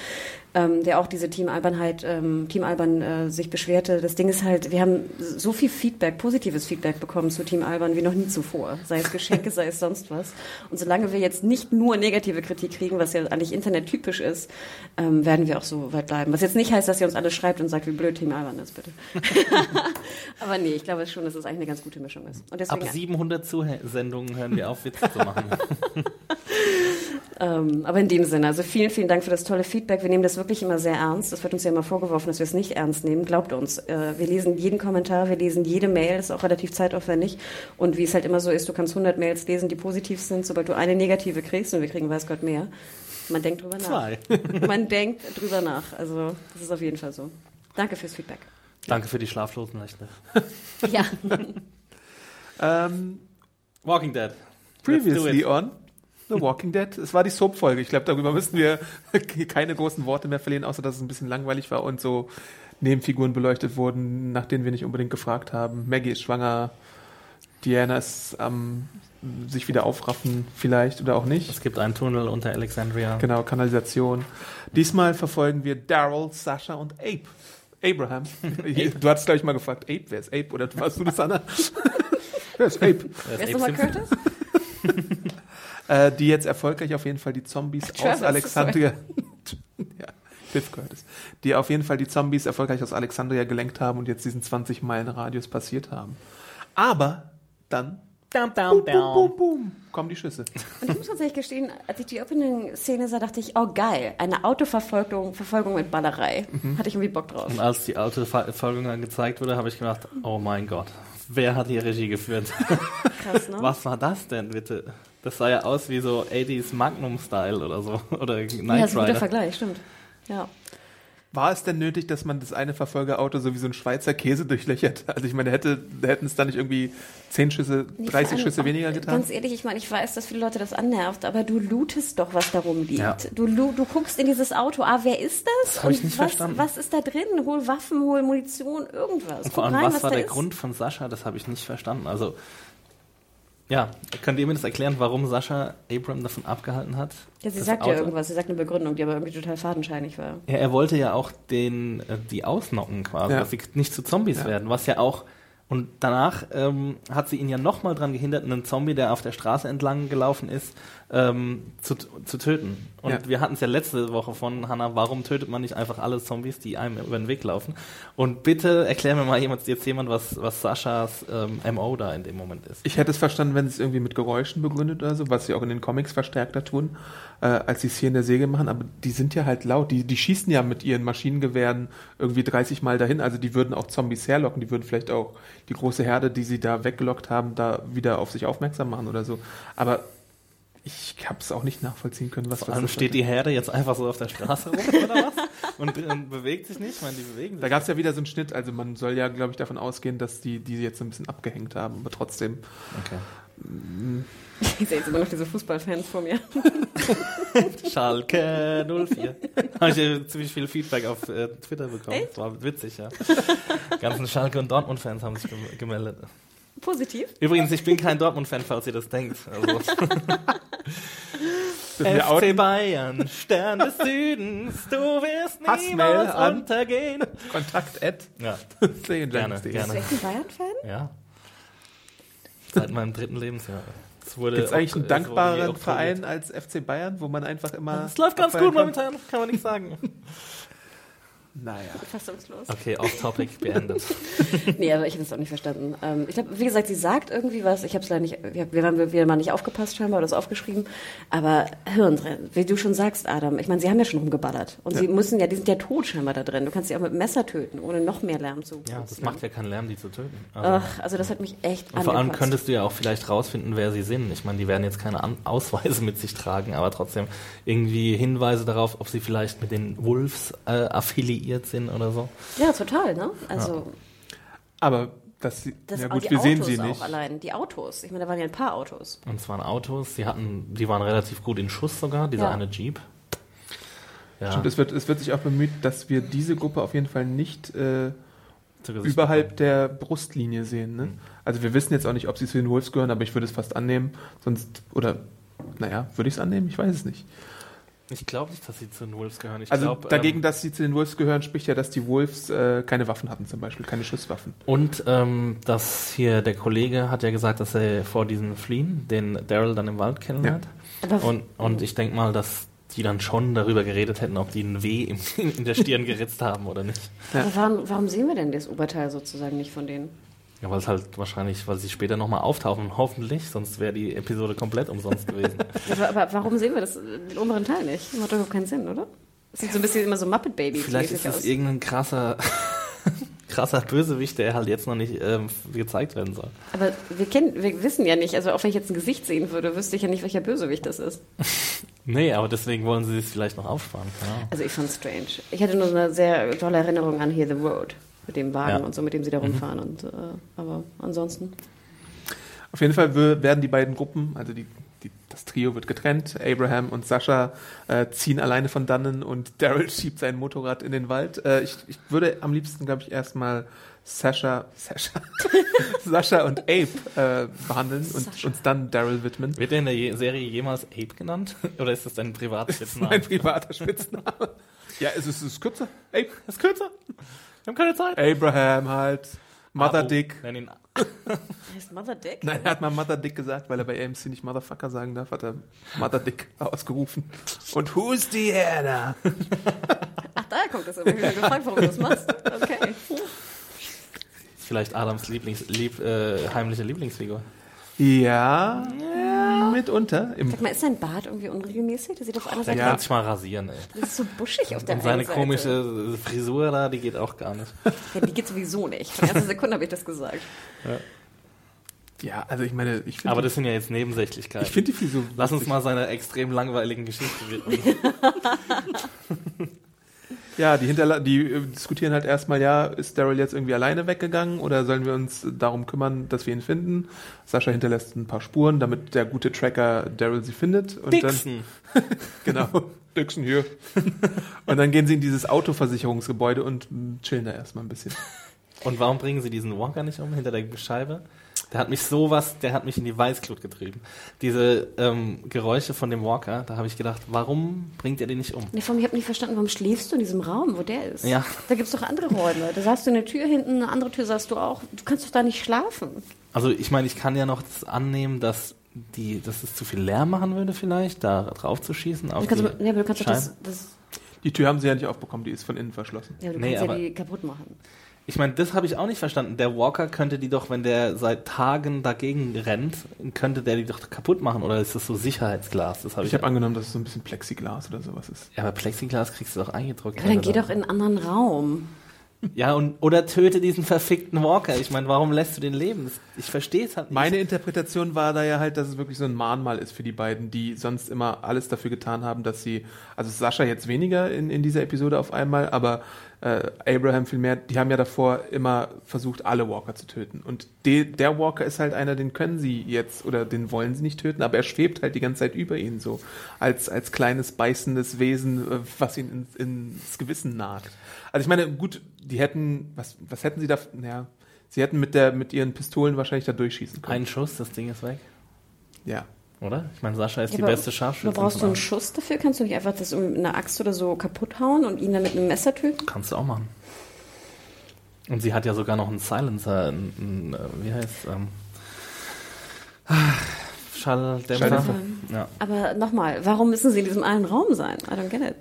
ähm, der auch diese Team Albernheit, ähm, Team Albern äh, sich beschwerte. Das Ding ist halt, wir haben so viel Feedback, positives Feedback bekommen zu Team Albern wie noch nie zuvor. Sei es Geschenke, sei es sonst was. Und solange wir jetzt nicht nur negative Kritik kriegen, was ja eigentlich internettypisch ist, ähm, werden wir auch so weit bleiben. Was jetzt nicht heißt, dass ihr uns alle schreibt und sagt, wie blöd Team Albern ist, bitte. [laughs] Aber nee, ich glaube schon, dass es eigentlich eine ganz gute Mischung ist. Und deswegen Ab 700 Zuhendungen hören wir auf, Witze zu machen. [laughs] Ähm, aber in dem Sinne, also vielen, vielen Dank für das tolle Feedback. Wir nehmen das wirklich immer sehr ernst. Das wird uns ja immer vorgeworfen, dass wir es nicht ernst nehmen. Glaubt uns. Äh, wir lesen jeden Kommentar, wir lesen jede Mail. Das ist auch relativ zeitaufwendig. Und wie es halt immer so ist, du kannst 100 Mails lesen, die positiv sind. Sobald du eine negative kriegst, und wir kriegen weiß Gott mehr, man denkt drüber nach. Zwei. [laughs] Man denkt drüber nach. Also das ist auf jeden Fall so. Danke fürs Feedback. Danke für die schlaflosen Nächte. Ja. [laughs] Ähm, Walking Dead. Previously on The Walking Dead. Es war die Soap-Folge. Ich glaube, darüber müssen wir [laughs] keine großen Worte mehr verlieren, außer dass es ein bisschen langweilig war und so Nebenfiguren beleuchtet wurden, nach denen wir nicht unbedingt gefragt haben. Maggie ist schwanger, Diana ist am sich wieder aufraffen, vielleicht oder auch nicht. Es gibt einen Tunnel unter Alexandria. Genau, Kanalisation. Diesmal verfolgen wir Daryl, Sascha und Abe. Abraham. [laughs] Du hattest, glaube ich, mal gefragt, Abe, wer ist Abe? Oder warst du das, Anna? Ist Abe? Wer ist nochmal? Curtis? Äh, die jetzt erfolgreich auf jeden Fall die Zombies Travis, aus Alexandria. [laughs] ja, Cliff Curtis. Die auf jeden Fall die Zombies erfolgreich aus Alexandria gelenkt haben und jetzt diesen 20 Meilen Radius passiert haben. Aber dann Down, boom, down, boom, boom, boom, kommen die Schüsse. Und ich muss tatsächlich gestehen, als ich die Opening-Szene sah, dachte ich, oh geil, eine Autoverfolgung Verfolgung mit Ballerei. Hatte ich irgendwie Bock drauf. Und als die Autofolgung dann gezeigt wurde, habe ich gedacht, oh mein Gott, wer hat hier Regie geführt? [laughs] Krass, ne? Was war das denn, bitte? Das sah ja aus wie so 80s Magnum-Style oder so. Oder Ja, Knight ist ein guter. Vergleich, stimmt. Ja. War es denn nötig, dass man das eine Verfolgerauto so wie so ein Schweizer Käse durchlöchert? Also ich meine, hätte, hätten es da nicht irgendwie 10 Schüsse, Nee, 30 vor allem Schüsse weniger getan? Ganz ehrlich, ich meine, ich weiß, dass viele Leute das annervt, aber du lootest doch, was da rumliegt. Ja. Du, du guckst in dieses Auto, ah, wer ist das? Das hab ich Und nicht was, verstanden. Was ist da drin? Hol Waffen, hol Munition, irgendwas. Und vor Guck allem, rein, was war da der ist. Grund von Sascha? Das habe ich nicht verstanden. Also, ja, könnt ihr mir das erklären, warum Sascha Abram davon abgehalten hat? Ja, sie sagt ja Auto? irgendwas, sie sagt eine Begründung, die aber irgendwie total fadenscheinig war. Ja, er wollte ja auch den, äh, die ausnocken quasi, Ja. dass sie nicht zu Zombies Ja. werden, was ja auch Und danach ähm, hat sie ihn ja nochmal dran gehindert, einen Zombie, der auf der Straße entlang gelaufen ist, ähm, zu, zu töten. Und Ja. wir hatten es ja letzte Woche von Hannah, warum tötet man nicht einfach alle Zombies, die einem über den Weg laufen? Und bitte erklär mir mal jemand, jetzt jemand, was, was Saschas ähm, MO da in dem Moment ist. Ich hätte es verstanden, wenn sie es irgendwie mit Geräuschen begründet oder so, was sie auch in den Comics verstärkter tun, äh, als sie es hier in der Säge machen. Aber die sind ja halt laut. Die, die schießen ja mit ihren Maschinengewehren irgendwie 30 Mal dahin. Also die würden auch Zombies herlocken. Die würden vielleicht auch die große Herde, die sie da weggelockt haben, da wieder auf sich aufmerksam machen oder so. Aber ich habe es auch nicht nachvollziehen können, was Vor allem ist. steht die Herde jetzt einfach so auf der Straße rum oder was? Und, und bewegt sich nicht? Ich meine, die bewegen Da sich. gab es ja wieder so einen Schnitt. Also man soll ja, glaube ich, davon ausgehen, dass die die jetzt so ein bisschen abgehängt haben. Aber trotzdem. Okay. [laughs] Ich sehe jetzt immer noch diese Fußballfans vor mir. [laughs] Schalke 04. Habe ich äh, ziemlich viel Feedback auf äh, Twitter bekommen. Das war witzig, ja. Die ganzen Schalke- und Dortmund-Fans haben sich gem- gemeldet. Positiv. Übrigens, ich bin kein Dortmund-Fan, falls ihr das denkt. Also? [laughs] FC Bayern, Stern des [laughs] Südens, du wirst niemals an- untergehen. Kontakt at Ja, [laughs] Segen Gerne, gerne. Bist du ein Bayern-Fan? ja. Seit meinem dritten Lebensjahr. Es wurde Gibt es eigentlich einen geoktroyiert. Verein als FC Bayern, wo man einfach immer. Es läuft ganz gut kann? momentan, kann man nicht sagen. Naja. [laughs] Fassungslos. Okay, off-topic beendet. [laughs] Nee, aber ich habe es auch nicht verstanden. Ähm, ich glaube, wie gesagt, sie sagt irgendwie was. Ich habe es leider nicht, wir, wir haben wieder mal nicht aufgepasst scheinbar oder das aufgeschrieben. Aber Hirn drin, wie du schon sagst, Adam. Ich meine, sie haben ja schon rumgeballert. Und sie müssen ja, die sind ja tot scheinbar da drin. Du kannst sie auch mit dem Messer töten, ohne noch mehr Lärm zu Ja, das macht ja keinen Lärm, die zu töten. Also, Ach, also das hat mich echt und vor allem könntest du ja auch vielleicht rausfinden, wer sie sind. Ich meine, die werden jetzt keine An Ausweise mit sich tragen, aber trotzdem irgendwie Hinweise darauf, ob sie vielleicht mit den Wolves äh, affiliiert sind oder so. Ja, total, ne? Also, Aber das, das ja gut, wir sehen Autos sie auch nicht. allein. Die Autos. Ich meine, da waren ja ein paar Autos. Und es waren Autos, die hatten, die waren relativ gut in Schuss sogar, dieser Ja. eine Jeep. Ja, Stimmt, es wird, es wird sich auch bemüht, dass wir diese Gruppe auf jeden Fall nicht äh, überhalb der Brustlinie sehen. Ne? Also wir wissen jetzt auch nicht, ob sie zu den Wolves gehören, aber ich würde es fast annehmen. Sonst, oder, naja, würde ich es annehmen? Ich weiß es nicht. Ich glaube nicht, dass sie zu den Wolves gehören. Ich also glaub, dagegen, ähm, dass sie zu den Wolves gehören, spricht ja, dass die Wolves äh, keine Waffen hatten zum Beispiel, keine Schusswaffen. Und ähm, dass hier der Kollege hat ja gesagt, dass er vor diesen fliehen, den Daryl dann im Wald kennenlernt. Aber Und, und ich denke mal, dass die dann schon darüber geredet hätten, ob die ein W im, [laughs] in der Stirn geritzt haben oder nicht. Ja. Aber warum, warum sehen wir denn das Oberteil sozusagen nicht von denen? Ja, weil es halt wahrscheinlich, weil sie später nochmal auftauchen, hoffentlich, sonst wäre die Episode komplett umsonst gewesen. [laughs] Aber, aber warum sehen wir das, den oberen Teil nicht? Macht doch keinen Sinn, oder? Das sieht so ein bisschen immer so Muppet Baby Vielleicht ist es aus. irgendein krasser, [laughs] krasser Bösewicht, der halt jetzt noch nicht ähm, gezeigt werden soll. Aber wir kennen, wir wissen ja nicht, also auch wenn ich jetzt ein Gesicht sehen würde, wüsste ich ja nicht, welcher Bösewicht das ist. [laughs] Nee, aber deswegen wollen sie es vielleicht noch aufsparen. Ahnung. Also ich fand's strange. Ich hatte nur so eine sehr tolle Erinnerung an Here the Road. Mit dem Wagen Ja. Mhm. und so, mit dem sie da rumfahren. Und, äh, aber ansonsten. Auf jeden Fall werden die beiden Gruppen, also die, die, das Trio wird getrennt. Abraham und Sascha äh, ziehen alleine von dannen und [laughs] Daryl schiebt sein Motorrad in den Wald. Äh, ich, ich würde am liebsten, glaube ich, erstmal Sascha, Sascha, [laughs] Sascha und Abe äh, behandeln und Sascha. uns dann Daryl widmen. Wird der in der Je Serie jemals Ape genannt? [laughs] Oder ist das dein privates Mein privater Spitzname. ja, es ist, es ist kürzer. Abe ist kürzer. Wir haben keine Zeit. Abraham halt. Mother Abo. Dick. Nenn ihn [laughs] Heißt Mother Dick? Nein, er hat mal Mother Dick gesagt, weil er bei AMC nicht Motherfucker sagen darf, hat er Mother Dick [laughs] ausgerufen. Und who's the Anna? [laughs] Ach, daher kommt das. Ich habe mich gefragt, warum du das machst. Okay. vielleicht Adams Lieblings, lieb, äh, heimliche Lieblingsfigur. Ja, mitunter. Im, Sag mal, ist sein Bart irgendwie unregelmäßig? Das sieht auf einer Der Seite kann sich mal rasieren, ey. Das ist so buschig auf der Und seine Seite. komische Frisur da, die geht auch gar nicht. Ja, die geht sowieso nicht. Von erster Sekunde habe ich das gesagt. ja, also ich meine, ich finde Aber das sind ja jetzt Nebensächlichkeiten. ich find die viel so. Lass uns mal seiner extrem langweiligen Geschichte widmen. [laughs] [laughs] Ja, die, Hinterla die äh, diskutieren halt erstmal, ja, ist Daryl jetzt irgendwie alleine weggegangen oder sollen wir uns darum kümmern, dass wir ihn finden? Sascha hinterlässt ein paar Spuren, damit der gute Tracker Daryl sie findet. Und Dixon. Dann, [laughs] genau, Dixon hier. [laughs] und dann gehen sie in dieses Autoversicherungsgebäude und chillen da erstmal ein bisschen. Und warum bringen sie diesen Walker nicht um hinter der Scheibe? Der hat mich sowas, der hat mich in die Weißglut getrieben. Diese ähm, Geräusche von dem Walker, da habe ich gedacht, warum bringt er den nicht um? Nee, vor allem, ich habe nicht verstanden, warum schläfst du in diesem Raum, wo der ist? Ja. Da gibt es doch andere Räume. Da saßt du eine Tür hinten, eine andere Tür saßt du auch. Du kannst doch da nicht schlafen. Also ich meine, ich kann ja noch das annehmen, dass die, dass es zu viel Lärm machen würde vielleicht, da drauf zu schießen. Auf Du kannst, die ja, aber du kannst doch das, das Die Tür haben sie ja nicht aufbekommen, die ist von innen verschlossen. ja, du Nee, kannst ja die kaputt machen. Ich meine, das habe ich auch nicht verstanden. Der Walker könnte die doch, wenn der seit Tagen dagegen rennt, könnte der die doch kaputt machen. Oder ist das so Sicherheitsglas? Das habe ich. Ich habe angenommen, dass es so ein bisschen Plexiglas oder sowas ist. ja, aber Plexiglas kriegst du doch eingedrückt. Aber dann du geh doch in einen anderen Raum. Ja, und, oder töte diesen verfickten Walker. Ich meine, warum lässt du den leben? Das, ich verstehe es halt nicht. Meine Interpretation war da ja halt, dass es wirklich so ein Mahnmal ist für die beiden, die sonst immer alles dafür getan haben, dass sie, also Sascha jetzt weniger in, in dieser Episode auf einmal, aber äh, Abraham vielmehr, die haben ja davor immer versucht, alle Walker zu töten. Und de, der Walker ist halt einer, den können sie jetzt oder den wollen sie nicht töten, aber er schwebt halt die ganze Zeit über ihnen so, als, als kleines beißendes Wesen, äh, was ihn ins, ins Gewissen nagt. Also ich meine, gut, die hätten, was, was hätten sie da, naja, sie hätten mit der, mit ihren Pistolen wahrscheinlich da durchschießen können. Ein Schuss, das Ding ist weg. Ja. Oder? Ich meine, Sascha ist Ja, die aber- beste Scharfschützin. Aber brauchst du von einen. Schuss dafür? Kannst du nicht einfach das mit einer Axt oder so kaputt hauen und ihn dann mit einem Messer töten? Kannst du auch machen. Und sie hat ja sogar noch einen Silencer, einen, einen, äh, wie heißt ähm, [sighs] Schalldämpfer. Schalldämpfer. Ja. Aber nochmal, warum müssen sie in diesem einen Raum sein? I don't get it.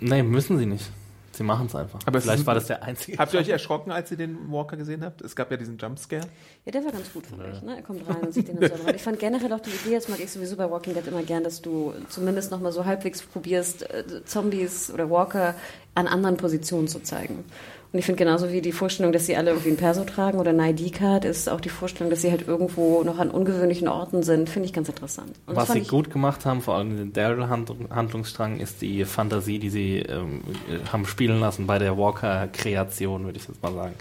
Nee, müssen sie nicht. Sie machen es einfach. Aber Vielleicht war das der einzige. Habt ihr euch erschrocken, als ihr den Walker gesehen habt? Es gab ja diesen Jumpscare. Ja, der war ganz gut, fand ich. Ne? Er kommt rein und sieht den dann so. Ich fand generell auch die Idee, das mag ich sowieso bei Walking Dead immer gern, dass du zumindest nochmal so halbwegs probierst, äh, Zombies oder Walker an anderen Positionen zu zeigen. Und ich finde genauso wie die Vorstellung, dass sie alle irgendwie ein Perso tragen oder eine ID-Card, ist auch die Vorstellung, dass sie halt irgendwo noch an ungewöhnlichen Orten sind, finde ich ganz interessant. Und Was sie gut gemacht haben, vor allem den Daryl-Handlungsstrang, ist die Fantasie, die sie ähm, äh, haben spielen lassen bei der Walker-Kreation, würde ich jetzt mal sagen.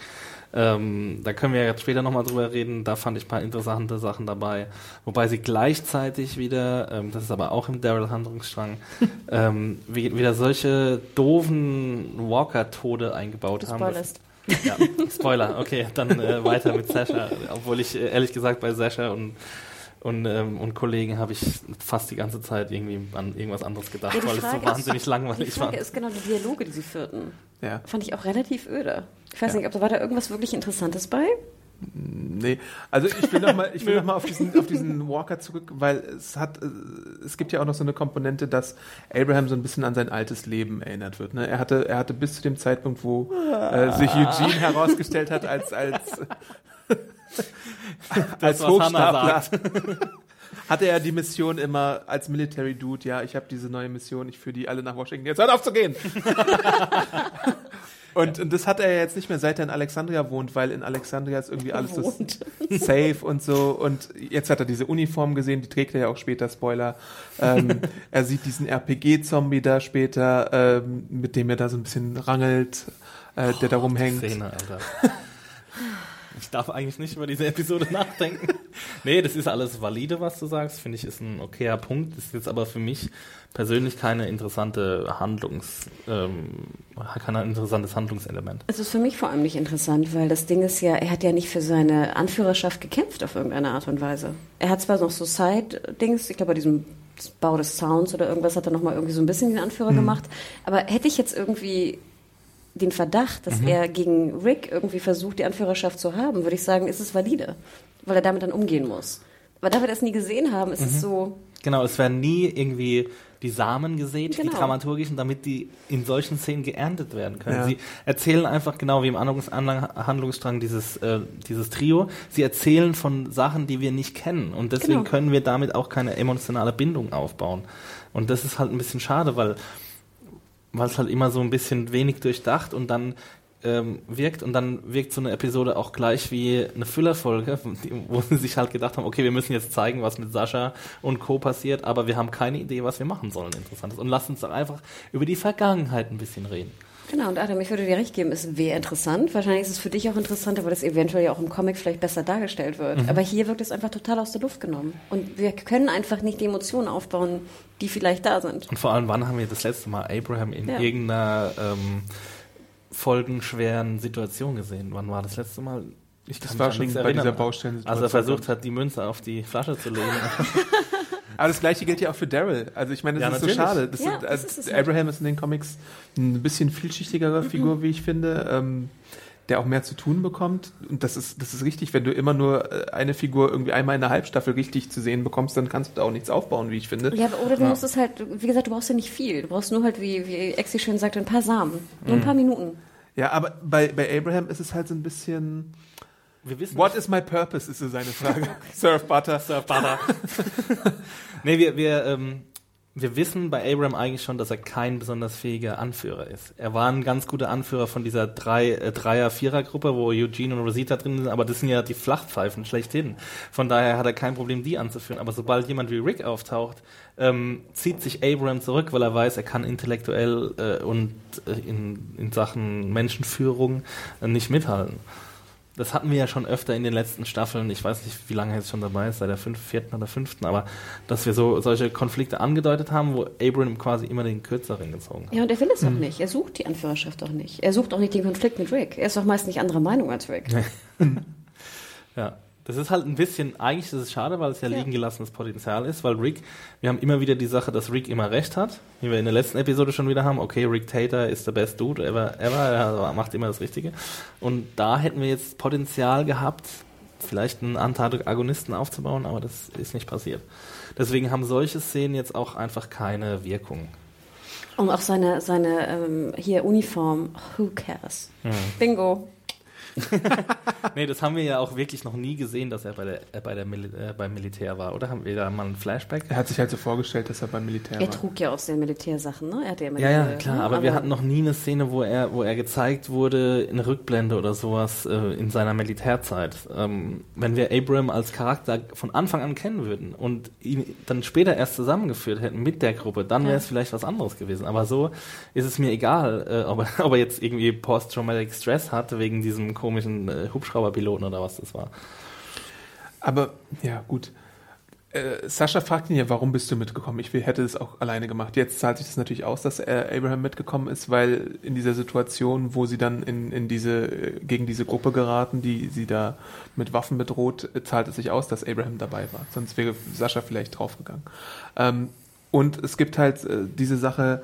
Ähm, da können wir jetzt später nochmal drüber reden. Da fand ich ein paar interessante Sachen dabei. Wobei sie gleichzeitig wieder, ähm, das ist aber auch im Daryl-Handlungsstrang, [laughs] ähm, wie, wieder solche doofen Walker-Tode eingebaut haben. spoilerst. Ja, Spoiler, okay, dann äh, weiter mit Sascha. Obwohl ich äh, ehrlich gesagt bei Sascha und, und, ähm, und Kollegen habe ich fast die ganze Zeit irgendwie an irgendwas anderes gedacht, Ja, die weil es so Frage wahnsinnig ist, langweilig Die war. Frage ist genau die Dialoge, die sie führten. Ja. Fand ich auch relativ öde. Ich weiß Ja. nicht, ob da war da irgendwas wirklich Interessantes bei? Nee, also ich will nochmal ich will noch mal auf, diesen, auf diesen Walker zurück, weil es hat, äh, es gibt ja auch noch so eine Komponente, dass Abraham so ein bisschen an sein altes Leben erinnert wird. Ne? Er hatte, er hatte bis zu dem Zeitpunkt, wo äh, sich Eugene herausgestellt hat als, als, [laughs] als Hochstapler, [laughs] hatte er die Mission immer als Military Dude, ja, ich habe diese neue Mission, ich führe die alle nach Washington, jetzt hört auf zu gehen! [laughs] Und, und das hat er jetzt nicht mehr, seit er in Alexandria wohnt, weil in Alexandria ist irgendwie alles so safe und so. Und jetzt hat er diese Uniform gesehen, die trägt er ja auch später, Spoiler. Ähm, er sieht diesen RPG-Zombie da später, ähm, mit dem er da so ein bisschen rangelt, äh, der da rumhängt. Szene, Alter. Ich darf eigentlich nicht über diese Episode nachdenken. [laughs] Nee, das ist alles valide, was du sagst. Finde ich, ist ein okayer Punkt. Das ist jetzt aber für mich persönlich keine interessante Handlungs, ähm, kein interessantes Handlungselement. Es ist für mich vor allem nicht interessant, weil das Ding ist ja, er hat ja nicht für seine Anführerschaft gekämpft auf irgendeine Art und Weise. Er hat zwar noch so Side-Dings, ich glaube bei diesem Bau des Sounds oder irgendwas hat er nochmal irgendwie so ein bisschen den Anführer gemacht, aber hätte ich jetzt irgendwie den Verdacht, dass er gegen Rick irgendwie versucht, die Anführerschaft zu haben, würde ich sagen, ist es valide, weil er damit dann umgehen muss. Aber da wir das nie gesehen haben, ist es so, Genau, es werden nie irgendwie die Samen gesät, die Genau. dramaturgischen, damit die in solchen Szenen geerntet werden können. Ja. Sie erzählen einfach genau wie im Handlungsstrang dieses, äh, dieses Trio, sie erzählen von Sachen, die wir nicht kennen und deswegen Genau. können wir damit auch keine emotionale Bindung aufbauen. Und das ist halt ein bisschen schade, weil weil es halt immer so ein bisschen wenig durchdacht und dann ähm, wirkt und dann wirkt so eine Episode auch gleich wie eine Füllerfolge, [laughs] wo sie sich halt gedacht haben, okay, wir müssen jetzt zeigen, was mit Sascha und Co. passiert, aber wir haben keine Idee, was wir machen sollen, interessantes. Und lass uns doch einfach über die Vergangenheit ein bisschen reden. Genau, und Adam, ich würde dir recht geben, es wäre interessant. Wahrscheinlich ist es für dich auch interessanter, weil das eventuell ja auch im Comic vielleicht besser dargestellt wird. Aber hier wirkt es einfach total aus der Luft genommen. Und wir können einfach nicht die Emotionen aufbauen, die vielleicht da sind. Und vor allem, wann haben wir das letzte Mal Abraham in Ja. irgendeiner ähm, folgenschweren Situation gesehen? Wann war das letzte Mal? Ich Das kann war mich an schon bei erinnern. dieser Baustellensituation. Als er versucht hat, die Münze auf die Flasche zu legen. [laughs] [laughs] Aber das gleiche gilt ja auch für Daryl. Also ich meine, das Ja, ist natürlich. so schade. Das Ja, sind, das also ist es. Abraham ist in den Comics ein bisschen vielschichtigere Figur, wie ich finde, ähm, der auch mehr zu tun bekommt. Und das ist, das ist richtig, wenn du immer nur äh, eine Figur irgendwie einmal in der Halbstaffel richtig zu sehen bekommst, dann kannst du da auch nichts aufbauen, wie ich finde. Ja, oder du musst es halt, wie gesagt, du brauchst ja nicht viel. Du brauchst nur halt, wie, wie Exi schön sagt, ein paar Samen. Nur ein paar Minuten. Ja, aber bei, bei Abraham ist es halt so ein bisschen. Wir wissen What is my purpose, ist so seine Frage. [laughs] Surf Butter. Surf Butter. [laughs] nee, wir, wir, ähm, wir wissen bei Abraham eigentlich schon, dass er kein besonders fähiger Anführer ist. Er war ein ganz guter Anführer von dieser drei, äh, Dreier-Vierer-Gruppe, wo Eugene und Rosita drin sind, aber das sind ja die Flachpfeifen schlechthin. Von daher hat er kein Problem, die anzuführen. Aber sobald jemand wie Rick auftaucht, ähm, zieht sich Abraham zurück, weil er weiß, er kann intellektuell äh, und äh, in, in Sachen Menschenführung äh, nicht mithalten. Das hatten wir ja schon öfter in den letzten Staffeln. Ich weiß nicht, wie lange er jetzt schon dabei ist, seit der fünf, vierten oder fünften, aber dass wir so solche Konflikte angedeutet haben, wo Abraham quasi immer den Kürzeren gezogen hat. Ja, und er will es auch nicht. Er sucht die Anführerschaft auch nicht. Er sucht auch nicht den Konflikt mit Rick. Er ist auch meist nicht anderer Meinung als Rick. [laughs] Ja. Das ist halt ein bisschen, eigentlich ist es schade, weil es ja, Ja. liegen gelassenes Potenzial ist, weil Rick, wir haben immer wieder die Sache, dass Rick immer recht hat, wie wir in der letzten Episode schon wieder haben, okay, Rick Tater ist der best dude ever, ever, er macht immer das Richtige. Und da hätten wir jetzt Potenzial gehabt, vielleicht einen Antagonisten aufzubauen, aber das ist nicht passiert. Deswegen haben solche Szenen jetzt auch einfach keine Wirkung. Und auch seine, seine ähm, hier Uniform. Who cares? Bingo. [laughs] Nee, das haben wir ja auch wirklich noch nie gesehen, dass er bei der, äh, bei der Mil äh, beim Militär war, oder? Haben wir da mal ein Flashback? Er hat sich halt so vorgestellt, dass er beim Militär Er war. trug ja aus den Militärsachen, ne? Er hatte ja immer Ja, ja, klar, ne? aber, wir hatten noch nie eine Szene, wo er, wo er gezeigt wurde, in Rückblende oder sowas, äh, in seiner Militärzeit. Ähm, wenn wir Abram als Charakter von Anfang an kennen würden und ihn dann später erst zusammengeführt hätten mit der Gruppe, dann wäre es vielleicht was anderes gewesen. Aber so ist es mir egal, äh, ob, er, [laughs] ob er jetzt irgendwie Post-Traumatic Stress hat, wegen diesem komischen äh, Hubschrauberpiloten oder was das war. Aber, ja, gut. Äh, Sascha fragt ihn ja, warum bist du mitgekommen? Ich will, hätte es auch alleine gemacht. Jetzt zahlt sich das natürlich aus, dass äh, Abraham mitgekommen ist, weil in dieser Situation, wo sie dann in, in diese, äh, gegen diese Gruppe geraten, die sie da mit Waffen bedroht, äh, zahlt es sich aus, dass Abraham dabei war. Sonst wäre Sascha vielleicht draufgegangen. Ähm, und es gibt halt äh, diese Sache,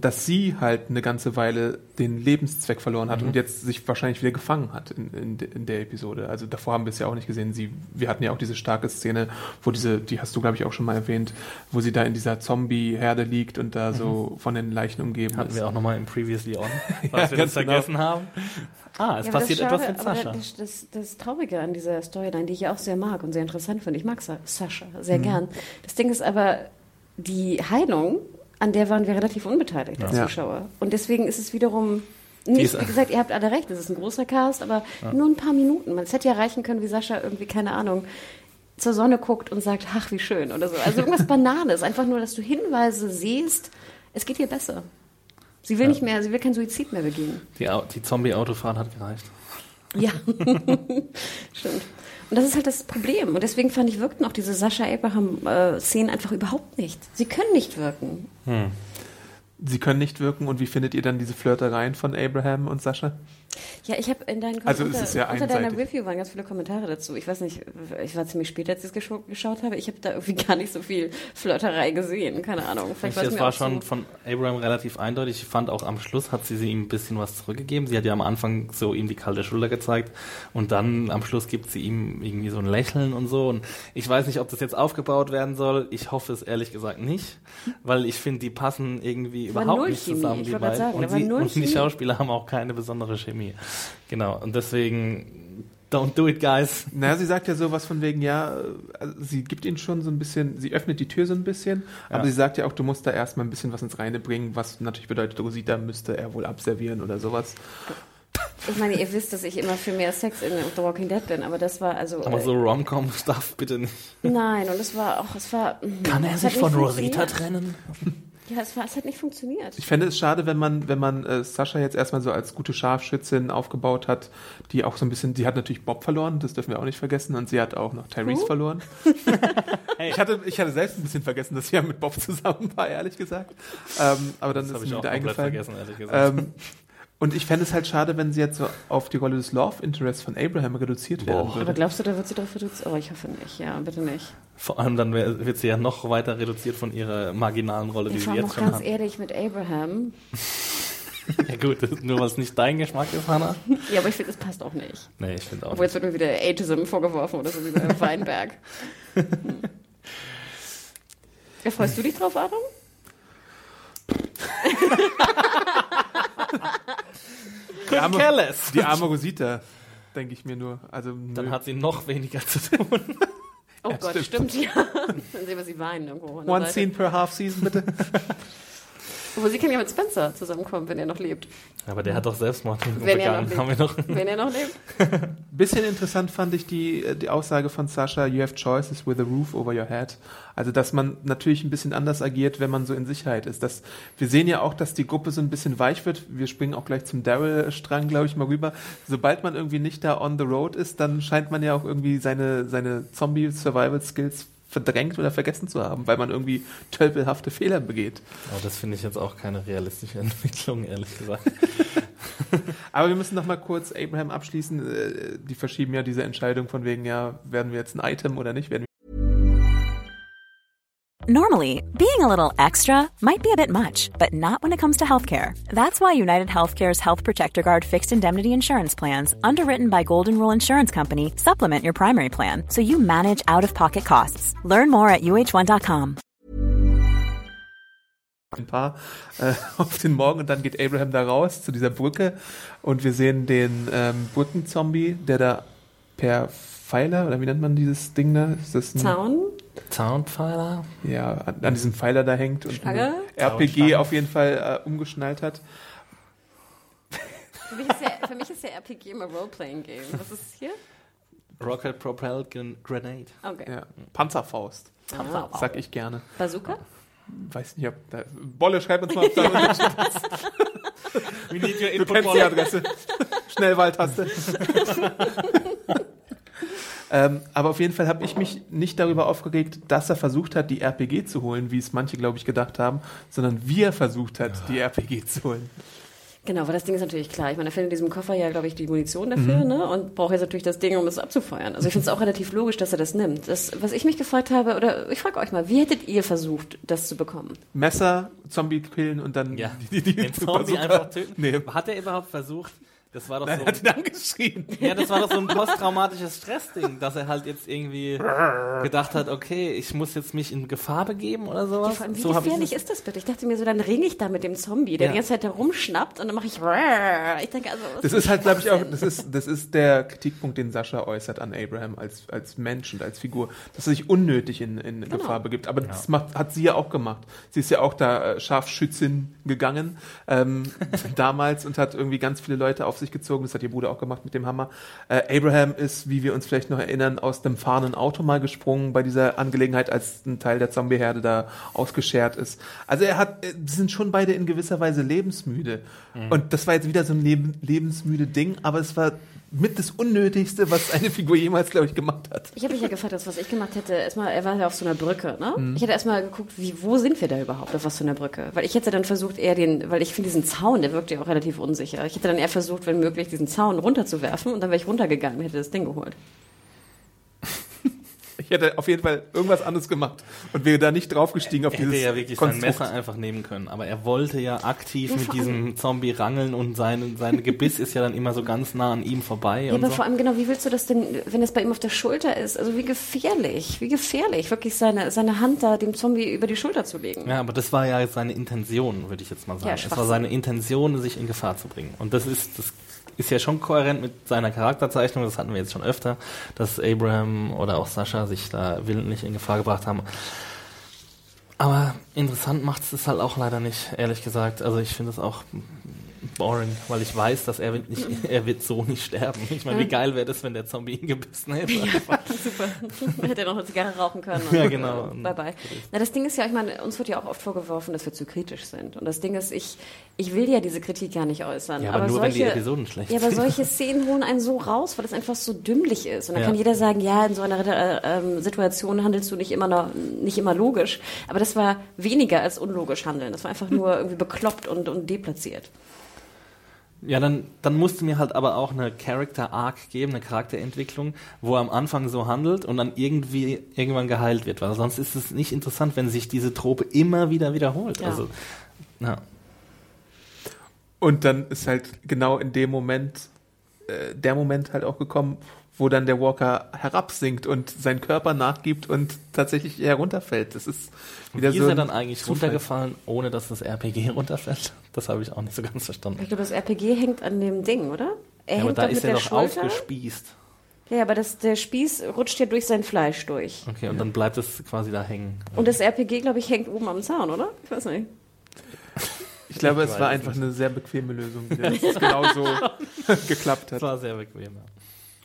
dass sie halt eine ganze Weile den Lebenszweck verloren hat und jetzt sich wahrscheinlich wieder gefangen hat in, in, in der Episode. Also davor haben wir es ja auch nicht gesehen. Sie, wir hatten ja auch diese starke Szene, wo diese, die hast du glaube ich auch schon mal erwähnt, wo sie da in dieser Zombie-Herde liegt und da so von den Leichen umgeben Hatten ist. wir auch nochmal im Previously On, [laughs] Ja, was wir ganz genau. vergessen haben. Ah, es Ja, passiert das etwas Schade- mit Sascha. Das, das, das Traurige an dieser Storyline, die ich ja auch sehr mag und sehr interessant finde, ich mag Sa Sascha sehr Mhm. gern. Das Ding ist aber, die Heilung, an der waren wir relativ unbeteiligt als Ja. Zuschauer. Und deswegen ist es wiederum nicht, wie gesagt, ihr habt alle recht, es ist ein großer Cast, aber nur ein paar Minuten. Man- Es hätte ja reichen können, wie Sascha irgendwie, keine Ahnung, zur Sonne guckt und sagt, ach, wie schön oder so. Also irgendwas [laughs] Bananes. Einfach nur, dass du Hinweise siehst, es geht ihr besser. Sie will nicht mehr, sie will kein Suizid mehr begehen. Die, die Zombie-Autofahrt hat gereicht. Ja, [laughs] [laughs] stimmt. Und das ist halt das Problem. Und deswegen fand ich, wirkten auch diese Sascha Abraham-Szenen einfach überhaupt nicht. Sie können nicht wirken. Sie können nicht wirken und wie findet ihr dann diese Flirtereien von Abraham und Sascha? Ja, ich habe in deinen Also es unter, ist ja unter deiner. Review waren ganz viele Kommentare dazu. Ich weiß nicht, ich war ziemlich spät, als ich es geschaut, geschaut habe. Ich habe da irgendwie [laughs] gar nicht so viel Flirterei gesehen. Keine Ahnung. Vielleicht Das es mir war schon so. von Abraham relativ eindeutig. Ich fand auch am Schluss hat sie, sie ihm ein bisschen was zurückgegeben. Sie hat ja am Anfang so ihm die kalte Schulter gezeigt und dann am Schluss gibt sie ihm irgendwie so ein Lächeln und so. Und ich weiß nicht, ob das jetzt aufgebaut werden soll. Ich hoffe es ehrlich gesagt nicht, weil ich finde, die passen irgendwie war überhaupt null nicht Chemie. zusammen, Ich die beiden. sagen, und, war sie, null und die Chemie. Schauspieler haben auch keine besondere Chemie. Genau. Und deswegen, don't do it, guys. Naja, sie sagt ja sowas von wegen, ja, also sie gibt ihn schon so ein bisschen, sie öffnet die Tür so ein bisschen, aber Ja. sie sagt ja auch, du musst da erstmal ein bisschen was ins Reine bringen, was natürlich bedeutet, Rosita müsste er wohl abservieren oder sowas. Ich meine, ihr wisst, dass ich immer für mehr Sex in The Walking Dead bin, aber das war also. Aber äh, so Rom-Com-Stuff bitte nicht. Nein, und es war auch, es war. Kann er es sich von Rosita trennen? [laughs] Ja, es, war, es hat nicht funktioniert. Ich fände es schade, wenn man, wenn man äh, Sascha jetzt erstmal so als gute Scharfschützin aufgebaut hat, die auch so ein bisschen, sie hat natürlich Bob verloren, das dürfen wir auch nicht vergessen, und sie hat auch noch Tyrese Who? verloren. [laughs] ich, hatte, ich hatte selbst ein bisschen vergessen, dass sie ja mit Bob zusammen war, ehrlich gesagt. Ähm, aber dann Das ist habe ich mir auch wieder komplett eingefallen. vergessen, ehrlich gesagt. Ähm, Und ich fände es halt schade, wenn sie jetzt so auf die Rolle des Love Interest von Abraham reduziert werden Aber würde. glaubst du, da wird sie drauf reduziert? Oh, ich hoffe nicht. Ja, bitte nicht. Vor allem dann wird sie ja noch weiter reduziert von ihrer marginalen Rolle, die Ich sie war jetzt auch schon ganz hat. ehrlich mit Abraham. [laughs] Ja gut, das ist nur es nicht dein Geschmack ist, Hannah. [laughs] Ja, aber ich finde, das passt auch nicht. Nee, ich finde auch Obwohl nicht. jetzt wird mir wieder Ageism vorgeworfen oder so wie bei [laughs] Weinberg. Hm. Ja, freust du dich drauf, Adam? Die arme, Careless. die arme Rosita, denke ich mir nur. Also, Dann hat sie noch weniger zu tun. Oh Ja, Gott, stimmt. stimmt, ja. Dann sehen wir sie weinen irgendwo. One Seite. Scene per Half Season, bitte. [laughs] Obwohl sie kann ja mit Spencer zusammenkommen, wenn er noch lebt. Aber der hat doch Selbstmord Wenn er noch. Haben wir noch Wenn er noch lebt. [laughs] Bisschen interessant fand ich die, die Aussage von Sascha, you have choices with a roof over your head. Also, dass man natürlich ein bisschen anders agiert, wenn man so in Sicherheit ist. Das, wir sehen ja auch, dass die Gruppe so ein bisschen weich wird. Wir springen auch gleich zum Daryl-Strang, glaube ich, mal rüber. Sobald man irgendwie nicht da on the road ist, dann scheint man ja auch irgendwie seine, seine Zombie-Survival-Skills verdrängt oder vergessen zu haben, weil man irgendwie tölpelhafte Fehler begeht. Aber das finde ich jetzt auch keine realistische [laughs] Entwicklung, ehrlich gesagt. [laughs] Aber wir müssen noch mal kurz Abraham abschließen. Äh, Die verschieben ja diese Entscheidung von wegen, ja, werden wir jetzt ein Item oder nicht? Werden Normally, being a little extra might be a bit much, but not when it comes to healthcare. That's why United Healthcare's Health Protector Guard fixed indemnity insurance plans, underwritten by Golden Rule Insurance Company, supplement your primary plan so you manage out of pocket costs. Learn more at uh1.com. ein paar äh, [laughs] auf den Morgen und dann geht Abraham da raus zu dieser Brücke und wir sehen den ähm, Brückenzombie, der da per Pfeiler oder wie nennt man dieses Ding da? Ist das ein, Zaun? Soundpfeiler? Ja, an, an diesem Pfeiler da hängt und Schlange? eine RPG auf jeden Fall äh, umgeschnallt hat. Für mich, ist ja, für mich ist ja RPG immer Role-Playing-Game. Was ist hier? Rocket Propelled Gren- Grenade. Okay. Ja, Panzerfaust, Ah. sag ich gerne. Bazooka? Weiß nicht, ob da, Bolle, schreib uns mal auf [laughs] deine [laughs] We need your die Adresse. Schnellwahltaste. [laughs] ähm, aber auf jeden Fall habe ich mich nicht darüber aufgeregt, dass er versucht hat, die RPG zu holen, wie es manche, glaube ich, gedacht haben, sondern wie er versucht hat, die RPG zu holen. Genau, weil das Ding ist natürlich klar. Ich meine, er findet in diesem Koffer ja, glaube ich, die Munition dafür, Mhm. ne? Und braucht jetzt natürlich das Ding, um es abzufeuern. Also ich finde es auch relativ logisch, dass er das nimmt. Das, was ich mich gefragt habe, oder ich frage euch mal, wie hättet ihr versucht, das zu bekommen? Messer, Zombie killen und dann Ja, die, die, die den Zombie einfach töten. Nee. Hat er überhaupt versucht? Das war doch Nein, so. er hat ihn angeschrien. Ja, das war doch so ein posttraumatisches Stressding, dass er halt jetzt irgendwie gedacht hat, okay, ich muss jetzt mich in Gefahr begeben oder sowas. Allem, wie so gefährlich ist das bitte? Ich dachte mir so, dann ringe ich da mit dem Zombie, der Ja. die ganze Zeit herumschnappt und dann mache ich Ich denke also, Das ist halt, glaube ich, auch, das ist, das ist der Kritikpunkt, den Sascha äußert an Abraham als, als Mensch und als Figur, dass er sich unnötig in, in Genau. Gefahr begibt. Aber das macht, hat sie ja auch gemacht. Sie ist ja auch da äh, Scharfschützin gegangen, ähm, [laughs] damals und hat irgendwie ganz viele Leute auf sich gezogen. Das hat ihr Bruder auch gemacht mit dem Hammer. Äh, Abraham ist, wie wir uns vielleicht noch erinnern, aus dem fahrenden Auto mal gesprungen bei dieser Angelegenheit, als ein Teil der Zombieherde da ausgeschert ist. Also er hat, äh, sie sind schon beide in gewisser Weise lebensmüde. Und das war jetzt wieder so ein Leben, lebensmüde Ding, aber es war mit das Unnötigste, was eine Figur jemals, glaube ich, gemacht hat. Ich habe mich ja gefragt, was ich gemacht hätte, erstmal, er war ja auf so einer Brücke, ne? Mhm. Ich hätte erstmal geguckt, wie, wo sind wir da überhaupt, auf was für einer Brücke? Weil ich hätte dann versucht, eher den, weil ich finde diesen Zaun, der wirkt ja auch relativ unsicher. Ich hätte dann eher versucht, wenn möglich, diesen Zaun runterzuwerfen und dann wäre ich runtergegangen und hätte das Ding geholt. Ich hätte auf jeden Fall irgendwas anderes gemacht und wäre da nicht draufgestiegen auf Er hätte dieses ja wirklich sein Konstrukt. Messer einfach nehmen können, aber er wollte ja aktiv Ja, mit diesem Zombie rangeln und sein, sein Gebiss ist ja dann immer so ganz nah an ihm vorbei. Ja, und aber so. vor allem genau, wie willst du das denn, wenn es bei ihm auf der Schulter ist? Also wie gefährlich, wie gefährlich, wirklich seine, seine Hand da dem Zombie über die Schulter zu legen. Ja, aber das war ja seine Intention, würde ich jetzt mal sagen. Ja, es war seine Intention, sich in Gefahr zu bringen. Und das ist, das ist ja schon kohärent mit seiner Charakterzeichnung, das hatten wir jetzt schon öfter, dass Abraham oder auch Sascha sich da willentlich in Gefahr gebracht haben. Aber interessant macht es halt auch leider nicht, ehrlich gesagt. Also ich finde es auch boring, weil ich weiß, dass er wird, nicht, er wird so nicht sterben. Ich meine, wie geil wäre das, wenn der Zombie ihn gebissen hätte? Super. Hätte er noch eine Zigarre rauchen können. Ja, genau. äh, Bye bye. Na, das Ding ist ja, ich meine, uns wird ja auch oft vorgeworfen, dass wir zu kritisch sind. Und das Ding ist, ich, ich will ja diese Kritik gar nicht äußern. Ja, aber nur, wenn solche, die Episoden schlecht Ja, aber sind. solche Szenen holen einen so raus, weil das einfach so dümmlich ist. Und dann Ja. kann jeder sagen, ja, in so einer äh, ähm, Situation handelst du nicht immer, noch, nicht immer logisch. Aber das war weniger als unlogisch handeln. Das war einfach nur [laughs] irgendwie bekloppt und, und deplatziert. Ja, dann, dann musst du mir halt aber auch eine Character Arc geben, eine Charakterentwicklung, wo er am Anfang so handelt und dann irgendwie irgendwann geheilt wird, weil sonst ist es nicht interessant, wenn sich diese Trope immer wieder wiederholt. Ja. Also, ja. Und dann ist halt genau in dem Moment, äh, der Moment halt auch gekommen, wo dann der Walker herabsinkt und sein Körper nachgibt und tatsächlich herunterfällt. Das ist wieder Wie so. ist er dann eigentlich Zufall. runtergefallen, ohne dass das RPG [laughs] runterfällt? Das habe ich auch nicht so ganz verstanden. Ich glaube, das RPG hängt an dem Ding, oder? Er Ja, aber hängt da doch mit ist er der doch Schulter. aufgespießt. Ja, aber das, der Spieß rutscht ja durch sein Fleisch durch. Okay, und dann bleibt es quasi da hängen. Und das RPG, glaube ich, hängt oben am Zaun, oder? Ich weiß nicht. Ich glaube, Ich es war einfach nicht. eine sehr bequeme Lösung, die das genauso [laughs] [laughs] geklappt Das hat. war sehr bequem. Ja.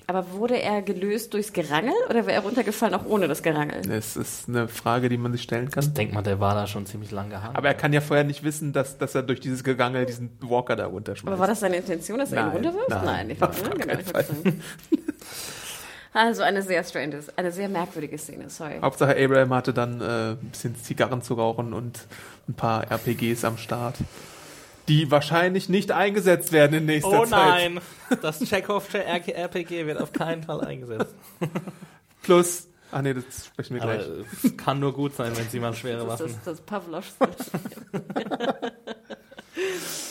Aber wurde er gelöst durchs Gerangel oder wäre er runtergefallen auch ohne das Gerangel? Es ist eine Frage, die man sich stellen kann. Ich denke mal, der war da schon ziemlich lang gehangen. Aber er kann ja vorher nicht wissen, dass, dass er durch dieses Gegangel diesen Walker da runterschmeißt. Aber war das seine Intention, dass er ihn runterwirft? nein, Nein, nicht. ich wollte sagen. Also eine sehr strange, eine sehr merkwürdige Szene, sorry. Hauptsache Abraham hatte dann äh, ein bisschen Zigarren zu rauchen und ein paar RPGs am Start, die wahrscheinlich nicht eingesetzt werden in nächster Oh Zeit. nein, [laughs] das Chekhovsche RPG wird auf keinen Fall eingesetzt. Plus, ah nee, das sprechen wir Aber gleich. es kann nur gut sein, wenn sie mal schwere Das Waffen. ist das, das [laughs] Pavlovs.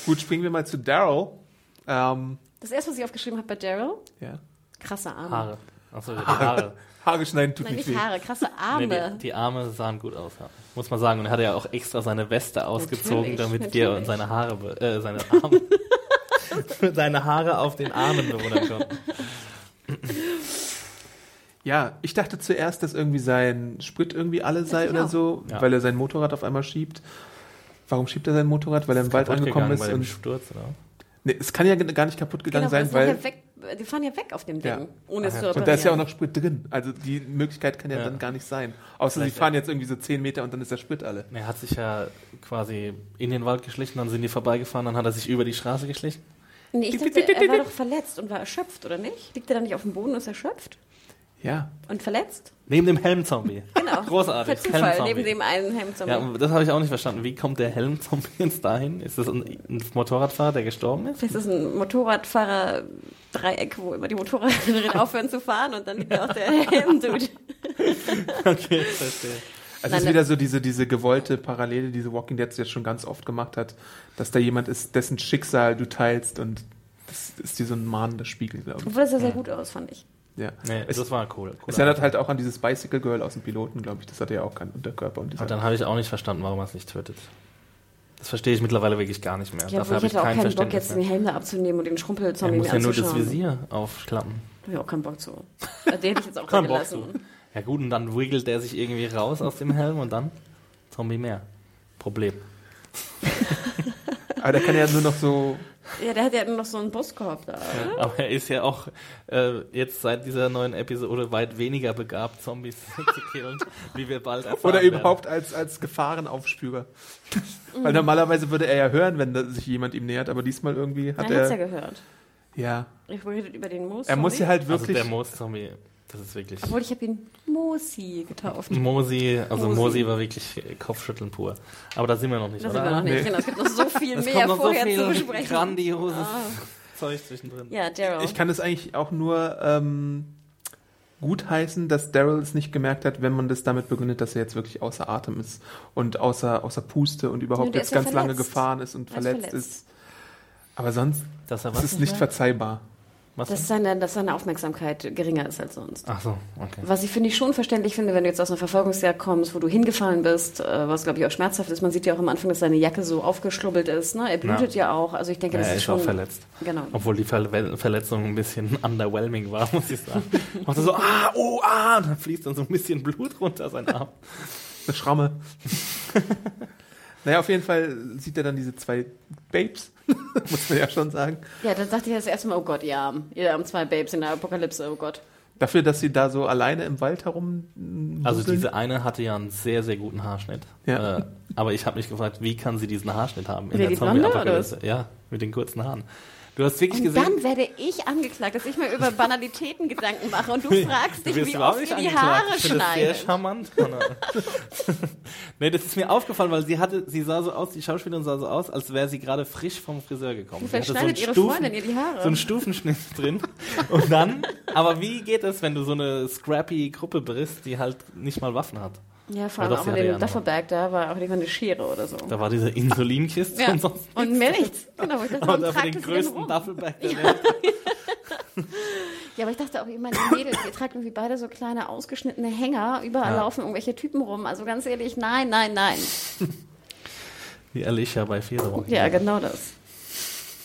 Gut, springen wir mal zu Daryl. Ähm, Das erste, was ich aufgeschrieben habe bei Daryl, ja. krasse Arme. Haare. Achso, die [laughs] Haare. Haare schneiden tut Nein, nicht nicht weh. Haare, krasse Nee, Arme. die, die Arme sahen gut aus, ja. muss man sagen. Und er hatte ja auch extra seine Weste ausgezogen, Natürlich, damit wir natürlich. seine Haare, äh, seine Arme, [laughs] seine Haare auf den Armen bewundern konnten. Ja, ich dachte zuerst, dass irgendwie sein Sprit irgendwie alle sei oder auch. so, Ja. weil er sein Motorrad auf einmal schiebt. Warum schiebt er sein Motorrad? Weil er im Wald angekommen gegangen ist bei dem Sturz, oder? nee, es kann ja gar nicht kaputt gegangen Genau, sein, weil weg, die fahren ja weg auf dem Ding, Ja. ohne es Ach zu ja. reparieren. und da ist ja auch noch Sprit drin. Also die Möglichkeit kann ja, Ja. dann gar nicht sein. Außer sie Vielleicht fahren jetzt irgendwie so 10 Meter und dann ist der Sprit alle. Er hat sich ja quasi in den Wald geschlichen, dann sind die vorbeigefahren, dann hat er sich über die Straße geschlichen. Nee, ich dachte, er war doch verletzt und war erschöpft, oder nicht? Liegt er dann nicht auf dem Boden und ist erschöpft? Ja. Und verletzt? Neben dem Helmzombie. [laughs] Genau. Großartig. Per Zufall, neben dem einen Helmzombie. Ja, das habe ich auch nicht verstanden. Wie kommt der Helmzombie [laughs] jetzt dahin? Ist das ein, ein Motorradfahrer, der gestorben ist? Das ist ein Motorradfahrer-Dreieck, wo immer die Motorräder [laughs] aufhören zu fahren und dann liegt da auch der Helm-Dude. Okay, verstehe. Es Nein, ist wieder so diese, diese gewollte Parallele, die The Walking Dead jetzt schon ganz oft gemacht hat, dass da jemand ist, dessen Schicksal du teilst und das ist dir so ein mahnender Spiegel, glaube ich. Obwohl das sah sehr gut aus, fand ich. Ja. Nee, es, das war cool. es erinnert halt auch an dieses Bicycle Girl aus dem Piloten, glaube ich. Das hatte ja auch keinen Unterkörper. Und Aber dann habe ich auch nicht verstanden, warum er es nicht tötet. Das verstehe ich mittlerweile wirklich gar nicht mehr. Ja, Dafür ich habe ich hätte auch kein keinen Bock, jetzt den. Helm da abzunehmen und den Schrumpelzombie muss mir ja nur das anzuschauen. Visier aufklappen. Da habe ich auch keinen Bock zu. [laughs] Den hätte ich jetzt auch Kein drin Bock gelassen. Ja gut, und dann wiggelt der sich irgendwie raus aus dem Helm und dann Zombie mehr. Problem. [laughs] aber der kann ja nur noch so. Ja, der hat ja noch so einen Brustkorb da. oder? Aber er ist ja auch äh, jetzt seit dieser neuen Episode weit weniger begabt, Zombies [laughs] zu killen, wie wir bald erfahren Oder werden. überhaupt als, als Gefahrenaufspürer. [laughs] Weil normalerweise würde er ja hören, wenn sich jemand ihm nähert, aber diesmal irgendwie hat Er hat's ja er. gehört. Ja. Ich redet über den Moos. Er muss ja halt Also wirklich. der Moos-Zombie, das ist wirklich... Obwohl ich habe ihn Mosi getauft. Mosi, also Mosi. Mosi war wirklich Kopfschütteln pur. Aber da sind wir noch nicht, Das oder? sind wir noch nicht. Nee. Genau, es gibt noch so [laughs] viel Es mehr noch so vorher viel zu besprechen. grandioses Ah. Zeug zwischendrin. Ja, Daryl. Ich kann es eigentlich auch nur ähm, gut heißen, dass Daryl es nicht gemerkt hat, wenn man das damit begründet, dass er jetzt wirklich außer Atem ist und außer, außer Puste und überhaupt jetzt ganz lange verletzt. gefahren ist und Er verletzt, verletzt. ist. Aber sonst Dass er ist es nicht nicht mehr? verzeihbar. Was dass, seine, dass seine Aufmerksamkeit geringer ist als sonst. Ach so, okay. Was ich finde ich schon verständlich finde, wenn du jetzt aus einer Verfolgungsjagd kommst, wo du hingefallen bist, äh, was glaube ich auch schmerzhaft ist. Man sieht ja auch am Anfang, dass seine Jacke so aufgeschlubbelt ist. Ne? Er blutet ja. auch. Also ich denke, Ja, das er ist ist schon auch verletzt. Genau. Obwohl die Ver Verletzung ein bisschen [laughs] underwhelming war, [laughs] muss ich sagen. Macht er so, ah, oh, ah, und dann fließt dann so ein bisschen Blut runter sein Arm. Eine Schramme. [laughs] naja, auf jeden Fall sieht er dann diese zwei Babes, [laughs] muss man ja schon sagen. Ja, dann dachte ich das erste Mal, oh Gott, ihr Arm. Ihr haben zwei Babes in der Apokalypse, oh Gott. Dafür, dass sie da so alleine im Wald herum. Also diese eine hatte ja einen sehr, sehr guten Haarschnitt. Ja. Äh, aber ich habe mich gefragt, wie kann sie diesen Haarschnitt haben? Oder die Blonde, Zombie-Apokalypse? Ja, mit den kurzen Haaren. Du hast wirklich Und gesehen. dann werde ich angeklagt, dass ich mir über Banalitäten Gedanken mache und du [laughs] fragst dich, wirst wie oft ihr die. Haare finde das sehr schneidet. charmant. Hanna. [laughs] nee, das ist mir aufgefallen, weil sie hatte, sie sah so aus, die Schauspielerin sah so aus, als wäre sie gerade frisch vom Friseur gekommen. Sie Vielleicht hatte schneidet ihre Freundin ihr die Haare. So einen Stufenschnitt drin. Und dann, aber wie geht es, wenn du so eine scrappy Gruppe bist, die halt nicht mal Waffen hat? Ja, vor Ja, allem auch ja dem noch. Duffelbag, da war auch nicht mal eine Schere oder so. Da war diese Insulinkiste Ja. und sonst. Und mehr nichts. Genau, ich dachte, Aber warum dafür den größten rum? Duffelbag der Welt. Ja, aber ich dachte auch immer, die Mädels, ihr tragt irgendwie beide so kleine ausgeschnittene Hänger, überall Ja. laufen irgendwelche Typen rum. Also ganz ehrlich, nein, nein, nein. [laughs] Wie Alicia bei Fedor. Ja, genau das.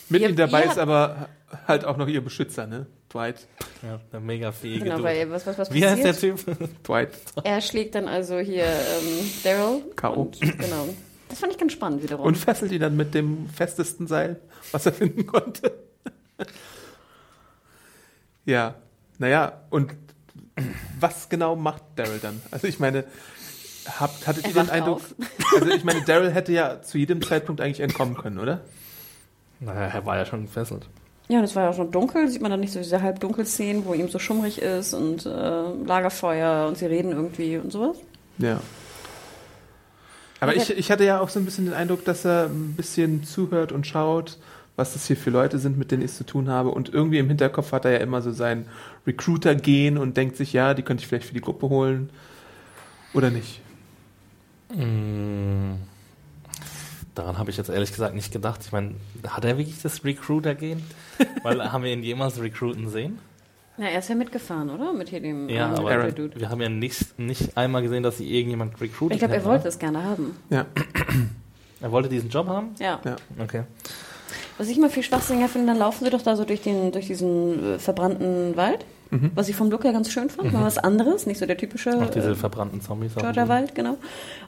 Mit Ihr- ihm dabei ihr ist aber halt auch noch ihr Beschützer, ne? Dwight. Ja, der mega fähige Genau, weil was, was, was Wie heißt der passiert? Typ? [laughs] Dwight. Er schlägt dann also hier ähm, Daryl. K.O.. Und- Genau. Das fand ich ganz spannend wiederum. Und fesselt ihn dann mit dem festesten Seil, was er finden konnte. [laughs] ja, naja, und was genau macht Daryl dann? Also ich meine, habt, hattet ihr den Eindruck, auf. also ich meine, Daryl hätte ja zu jedem Zeitpunkt eigentlich entkommen können, oder? Naja, er war ja schon gefesselt. Ja, das war ja auch schon dunkel. Sieht man dann nicht so diese Halbdunkelszenen, wo ihm so schummrig ist und äh, Lagerfeuer und sie reden irgendwie und sowas? Ja. Aber Okay. ich, ich hatte ja auch so ein bisschen den Eindruck, dass er ein bisschen zuhört und schaut, was das hier für Leute sind, mit denen ich es zu tun habe. Und irgendwie im Hinterkopf hat er ja immer so sein Recruiter-Gehen und denkt sich, ja, die könnte ich vielleicht für die Gruppe holen. Oder nicht? Mm, Daran habe ich jetzt ehrlich gesagt nicht gedacht. Ich meine, hat er wirklich das Recruiter-Gehen? Weil haben wir ihn jemals recruiten sehen? Ja, er ist ja mitgefahren, oder? Mit hier dem Ja, ähm, aber Aaron. Dude. wir haben ja nicht, nicht einmal gesehen, dass sie irgendjemand recruitet Ich glaube, er wollte es gerne haben. Ja. Er wollte diesen Job haben? Ja. Ja. Okay. Was ich mal viel schwachsinniger finde, dann laufen sie doch da so durch, den, durch diesen äh, verbrannten Wald. Was ich vom Look her ganz schön fand. Mal was anderes, nicht so der typische Auch diese äh, verbrannten Zombies. auch. Georgia-Wald, genau.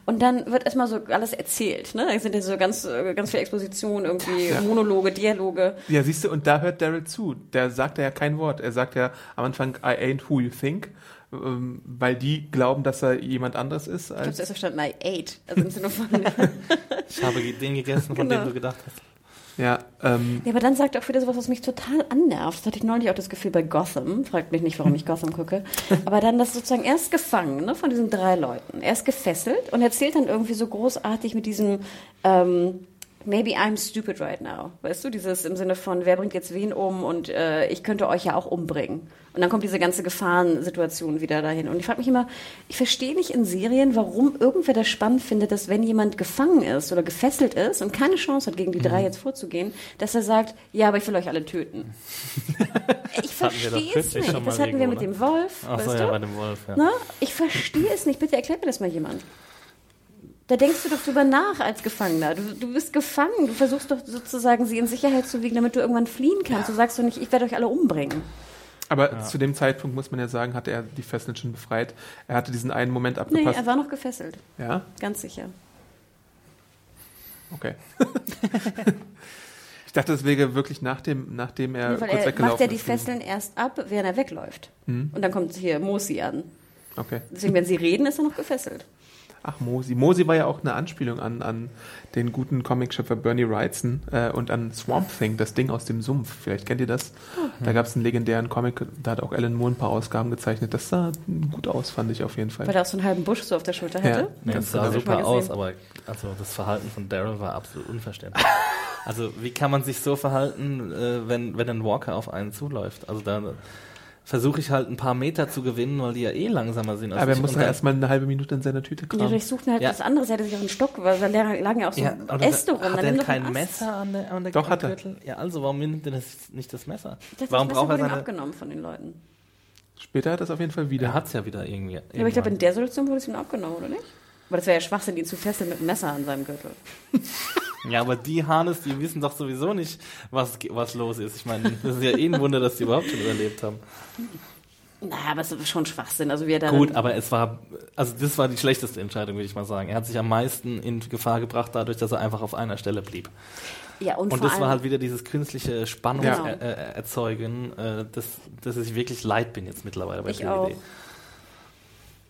Und dann wird erstmal so alles erzählt. Ne? Da sind ja so ganz, äh, ganz viel Exposition, irgendwie Ja. Monologe, Dialoge. Ja, siehst du, und da hört Daryl zu. Der sagt ja kein Wort. Er sagt ja am Anfang, I ain't who you think, ähm, weil die glauben, dass er jemand anderes ist. Ich habe Als, zuerst verstanden, I ate. Also im Sinne von. [laughs] Ich habe den gegessen, von Genau. dem du gedacht hast. Ja, ähm, Ja, aber dann sagt er auch wieder sowas, was mich total annervt. Das hatte ich neulich auch das Gefühl bei Gotham. Fragt mich nicht, warum ich Gotham gucke. [laughs] Aber dann das sozusagen erst gefangen, ne, von diesen drei Leuten. Erst gefesselt und erzählt dann irgendwie so großartig mit diesem, ähm, maybe I'm stupid right now. Weißt du, dieses im Sinne von, wer bringt jetzt wen um und äh, ich könnte euch ja auch umbringen. Und dann kommt diese ganze Gefahrensituation wieder dahin. Und ich frage mich immer, ich verstehe nicht in Serien, warum irgendwer das spannend findet, dass wenn jemand gefangen ist oder gefesselt ist und keine Chance hat, gegen die Mhm. drei jetzt vorzugehen, dass er sagt, ja, aber ich will euch alle töten. [laughs] Ich verstehe es nicht. Das hatten wir mit ne? dem Wolf. Ach so, weißt ja, du? bei dem Wolf, ja. Na, ich verstehe es nicht. Bitte erklär mir das mal jemand. Da denkst du doch drüber nach als Gefangener. Du, du bist gefangen. Du versuchst doch sozusagen, sie in Sicherheit zu wiegen, damit du irgendwann fliehen kannst. Du sagst doch nicht, ich werde euch alle umbringen. aber zu dem Zeitpunkt, muss man ja sagen, hatte er die Fesseln schon befreit. Er hatte diesen einen Moment Nee, abgepasst. er war noch gefesselt. ja, Ganz sicher. okay. [laughs] ich dachte, das wäre wirklich nachdem, nachdem er Nee, kurz er weggelaufen macht ja die ist. Fesseln erst ab, während er wegläuft. Hm. Und dann kommt hier Mosi an. Okay. Deswegen, wenn sie reden, ist er noch gefesselt. Ach, Mosi. Mosi war ja auch eine Anspielung an, an den guten Comicschöpfer Bernie Wrightson äh, und an Swamp Thing, das Ding aus dem Sumpf. Vielleicht kennt ihr das. Da gab es einen legendären Comic, da hat auch Alan Moore ein paar Ausgaben gezeichnet. Das sah gut aus, fand ich auf jeden Fall. Weil er auch so einen halben Busch so auf der Schulter Ja. hatte. Nee, Ganz es sah super aus, aber also das Verhalten von Daryl war absolut unverständlich. [laughs] also wie kann man sich so verhalten, äh, wenn, wenn ein Walker auf einen zuläuft? Also da versuche ich halt ein paar Meter zu gewinnen, weil die ja eh langsamer sind. als Aber er muss ja erstmal eine halbe Minute in seiner Tüte Ja, kramen. durchsuchten halt Ja. was anderes. Er hatte sich auch einen Stock, weil da lagen ja auch so ja, Äste rum. Hat er doch kein. Messer an der, an der Doch, hat er. Ja, also warum nimmt er das nicht das Messer? Das, warum das Messer braucht er seine... abgenommen von den Leuten. Später hat er es auf jeden Fall wieder. Er hat es ja wieder irgendwie. Ja, aber ich glaube, in der Situation wurde es ihm abgenommen, oder nicht? Aber das wäre ja Schwachsinn, ihn zu fesseln mit einem Messer an seinem Gürtel. [laughs] Ja, aber die Hannes, die wissen doch sowieso nicht, was, was los ist. Ich meine, das ist ja eh ein Wunder, dass die überhaupt schon überlebt haben. Naja, aber es ist schon Schwachsinn. Also da Gut, aber es war, also das war die schlechteste Entscheidung, würde ich mal sagen. Er hat sich am meisten in Gefahr gebracht, dadurch, dass er einfach auf einer Stelle blieb. ja, und, Und das war halt wieder dieses künstliche Spannung Genau. äh, erzeugen, äh, dass, dass ich wirklich leid bin jetzt mittlerweile bei Ich der auch. Idee.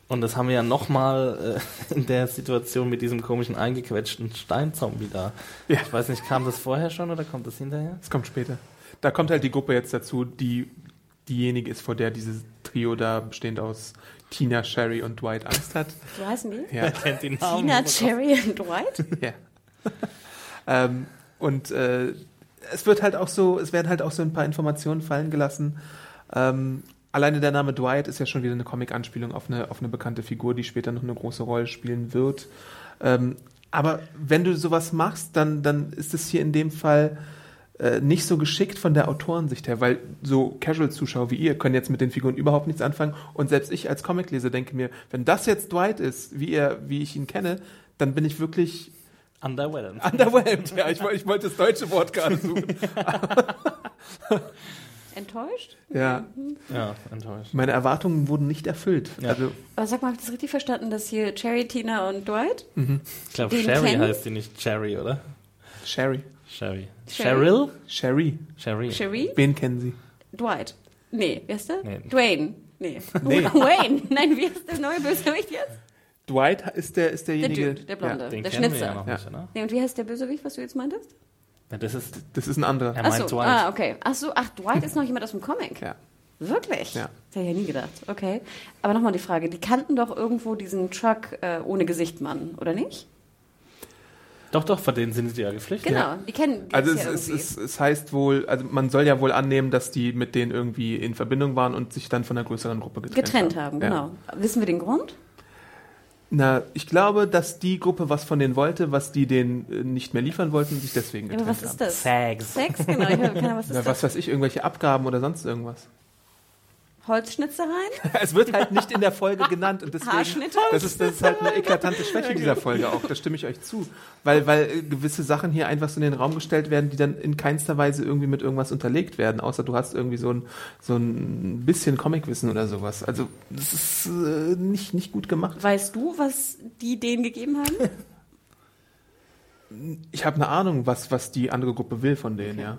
Und das haben wir ja nochmal äh, [laughs] in der Situation mit diesem komischen eingequetschten Steinzombie da. Ja. Ich weiß nicht, kam das vorher schon oder kommt das hinterher? Es kommt später. da kommt halt die Gruppe jetzt dazu, die diejenige ist, vor der dieses Trio da bestehend aus Tina, Sherry und Dwight Angst hat. So heißen die? Ja. Kennt die Namen? Tina, Cherry und Dwight? [laughs] ja. ähm, und äh, es wird halt auch so, es werden halt auch so ein paar Informationen fallen gelassen. Ähm, alleine der Name Dwight ist ja schon wieder eine Comic-Anspielung auf eine, auf eine bekannte Figur, die später noch eine große Rolle spielen wird. Ähm, aber wenn du sowas machst, dann, dann ist es hier in dem Fall äh, nicht so geschickt von der Autorensicht her, weil so Casual-Zuschauer wie ihr können jetzt mit den Figuren überhaupt nichts anfangen. Und selbst ich als Comicleser denke mir, wenn das jetzt Dwight ist, wie er, wie ich ihn kenne, dann bin ich wirklich Underwhelmed. underwhelmed. Ja, ich, ich wollte das deutsche Wort gerade suchen. [laughs] Enttäuscht? Ja, Ja, enttäuscht. meine Erwartungen wurden nicht erfüllt. Ja. Also Aber sag mal, habe ich das richtig verstanden, dass hier Cherry, Tina und Dwight? Ich glaube, Sherry kennen? heißt die nicht Cherry, oder? Sherry, Sherry. Sherry. Cheryl? Sherry, Sherry. Cherry? wen kennen Sie? Dwight. Nee, wer ist der? Nee. Dwayne. Nee. Nee. [laughs] Wayne. Nein, wie ist der neue Bösewicht jetzt? Dwight ist der ist Der derjenige. Dude, der Blonde. Den der Schnitzer. ja noch Ja. nicht, oder? Nee, und wie heißt der Bösewicht, was du jetzt meintest? Ja, das ist, das ist ein anderer. er Ach meint so, Dwight. ah, okay. Ach so, ach, Dwight ist noch jemand aus dem Comic. Ja. Wirklich? Ja. Das hätte ich ja nie gedacht. Okay. Aber nochmal die Frage, die kannten doch irgendwo diesen Truck äh, ohne Gesichtmann, oder nicht? Doch, doch, von denen sind sie ja geflüchtet. Genau, die kennen die Also es, ja es, es, es heißt wohl, also man soll ja wohl annehmen, dass die mit denen irgendwie in Verbindung waren und sich dann von einer größeren Gruppe getrennt, getrennt haben, Ja. genau. Wissen wir den Grund? Na, ich glaube, dass die Gruppe was von denen wollte, was die denen äh, nicht mehr liefern wollten und sich deswegen Ja, getrennt aber was ist haben. das? Sags. Sex, genau. Ich habe keine Ahnung, was ist Na, das? was weiß ich, irgendwelche Abgaben oder sonst irgendwas. Holzschnitzereien? [laughs] Es wird halt nicht in der Folge [laughs] genannt und deswegen. Haarschnitte? Das ist, das ist halt eine eklatante Schwäche dieser Folge auch, da stimme ich euch zu. Weil, weil äh, gewisse Sachen hier einfach so in den Raum gestellt werden, die dann in keinster Weise irgendwie mit irgendwas unterlegt werden, außer du hast irgendwie so ein, so ein bisschen Comicwissen oder sowas. Also, das ist äh, nicht, nicht gut gemacht. Weißt du, was die denen gegeben haben? [laughs] Ich habe eine Ahnung, was, was die andere Gruppe will von denen, ja.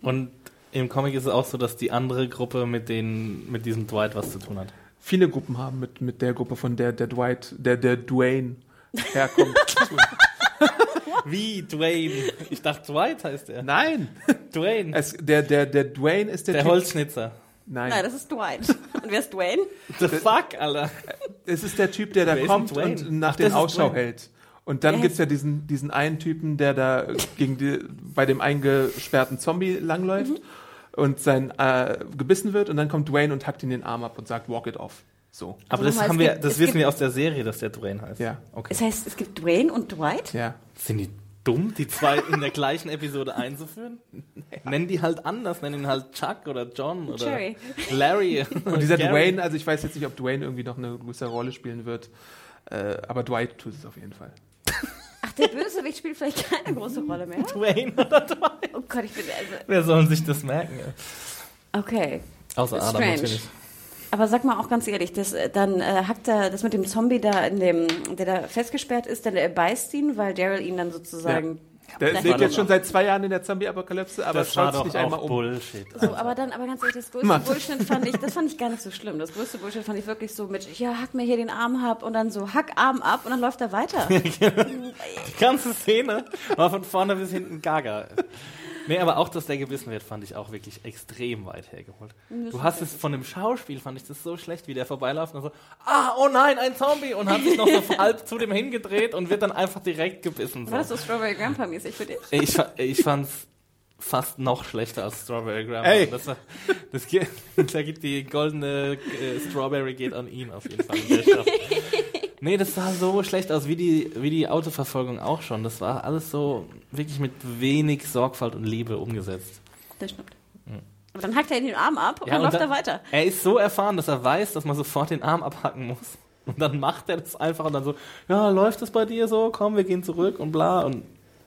Und im Comic ist es auch so, dass die andere Gruppe mit, den, mit diesem Dwight was zu tun hat. Viele Gruppen haben mit, mit der Gruppe, von der der Dwight, der, der Dwayne herkommt, zu tun. [laughs] Wie Dwayne? Ich dachte, Dwight heißt er. Nein! Dwayne. Es, der, der, der Dwayne ist der, der Typ. Holzschnitzer. Nein. Nein, das ist Dwight. Und wer ist Dwayne? The fuck, Alter. Es ist der Typ, der da Wer kommt und nach Ach, den Ausschau Dwayne. hält. Und dann Wer gibt's ja diesen, diesen einen Typen, der da gegen die, bei dem eingesperrten Zombie langläuft Mhm. Und sein äh, gebissen wird und dann kommt Dwayne und hackt ihn den Arm ab und sagt, walk it off. So. Aber Also das, haben wir, gibt- das wissen gibt- wir aus der Serie, dass der Dwayne heißt. Ja. Okay. Das heißt, es gibt Dwayne und Dwight? Ja. Sind die dumm, die zwei in der gleichen Episode einzuführen? [laughs] Nennen die halt anders, nennen ihn halt Chuck oder John oder Jerry. Larry. [laughs] Und dieser Gary. Dwayne, also ich weiß jetzt nicht, ob Dwayne irgendwie noch eine größere Rolle spielen wird, äh, aber Dwight tut es auf jeden Fall. [laughs] Ach, der Bösewicht spielt vielleicht keine große Rolle mehr? Dwayne oder Dwight. Oh Gott, ich bin also... Wer soll sich das merken? Okay. Außer Adam Strange. natürlich. Aber sag mal auch ganz ehrlich, das, äh, dann äh, hackt er das mit dem Zombie da, in dem, der da festgesperrt ist, dann er beißt ihn, weil Daryl ihn dann sozusagen... Der Das lebt jetzt schon seit zwei Jahren in der Zombie-Apokalypse, aber das war schaut sich doch nicht einmal um. Bullshit. So, aber dann, aber ganz ehrlich, das größte Mann. Bullshit fand ich, das fand ich gar nicht so schlimm. Das größte Bullshit fand ich wirklich so mit, ja, hack mir hier den Arm ab und dann so, hack Arm ab und dann läuft er weiter. [laughs] Die ganze Szene war von vorne bis hinten gaga. Nee, aber auch, dass der gebissen wird, fand ich auch wirklich extrem weit hergeholt. Du hast es von dem Schauspiel, fand ich das so schlecht, wie der vorbeiläuft und so, ah, oh nein, ein Zombie und hat sich noch so [laughs] halb zu dem hingedreht und wird dann einfach direkt gebissen. War das So. so Strawberry Grandpa mäßig für dich? Ich, ich fand's fast noch schlechter als Strawberry Grandma. Ey. Das war, das geht, [laughs] da geht die goldene äh, Strawberry geht an ihn auf jeden Fall. [laughs] Nee, das sah so schlecht aus, wie die, wie die Autoverfolgung auch schon. Das war alles so wirklich mit wenig Sorgfalt und Liebe umgesetzt. Das stimmt. Aber dann hackt er den Arm ab und Ja, dann läuft dann- er weiter. Er ist so erfahren, dass er weiß, dass man sofort den Arm abhacken muss. Und dann macht er das einfach und dann so, ja, läuft das bei dir so? Komm, wir gehen zurück und bla. Und,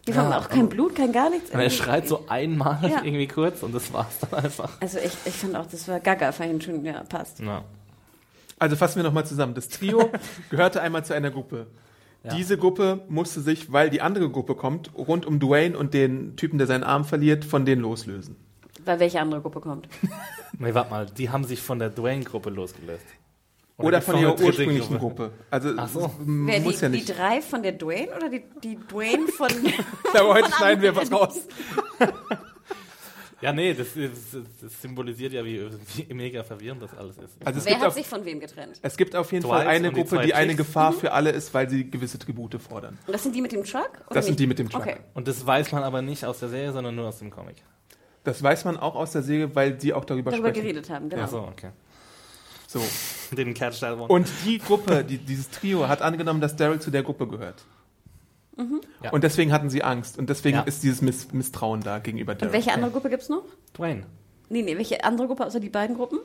Die ja, haben auch kein Blut, kein gar nichts. und er schreit so einmal Ja. [laughs] irgendwie kurz und das war's dann einfach. Also ich, ich fand auch, das war gaga, ich schon, ja, passt. Ja. Also fassen wir nochmal zusammen. Das Trio [laughs] gehörte einmal zu einer Gruppe. Ja. Diese Gruppe musste sich, weil die andere Gruppe kommt, rund um Dwayne und den Typen, der seinen Arm verliert, von denen loslösen. Weil welche andere Gruppe kommt? [laughs] Nee, warte mal, die haben sich von der Dwayne-Gruppe losgelöst. Oder, gibt's von ihrer ursprünglichen Gruppe. Also Ach so. Wer, muss die, ja die nicht. drei von der Dwayne oder die, die Dwayne von... [laughs] Ich glaube, heute schneiden wir was raus. Ja, nee, das, ist- das symbolisiert ja, wie, wie mega verwirrend das alles ist. Also es Wer gibt, hat auf, sich von wem getrennt? es gibt auf jeden Dwight Fall eine die Gruppe, zwei die eine. Gefahr für alle ist, weil sie gewisse Tribute fordern. Und das sind die mit dem Truck? Oder Das sind nicht? die mit dem Truck. Okay. Und das weiß man aber nicht aus der Serie, sondern nur aus dem Comic. Das weiß man auch aus der Serie, weil sie auch darüber, Darüber sprechen. geredet haben, genau. Ach so, okay. So. [laughs] Den Catch that one. Und die Gruppe, die, dieses Trio, hat angenommen, dass Daryl zu der Gruppe gehört. Ja. Und deswegen hatten sie Angst. Und deswegen Ja. ist dieses Miss Misstrauen da gegenüber Und Daryl. welche andere Gruppe gibt's noch? Dwayne. Nee, nee, welche andere Gruppe außer die beiden Gruppen?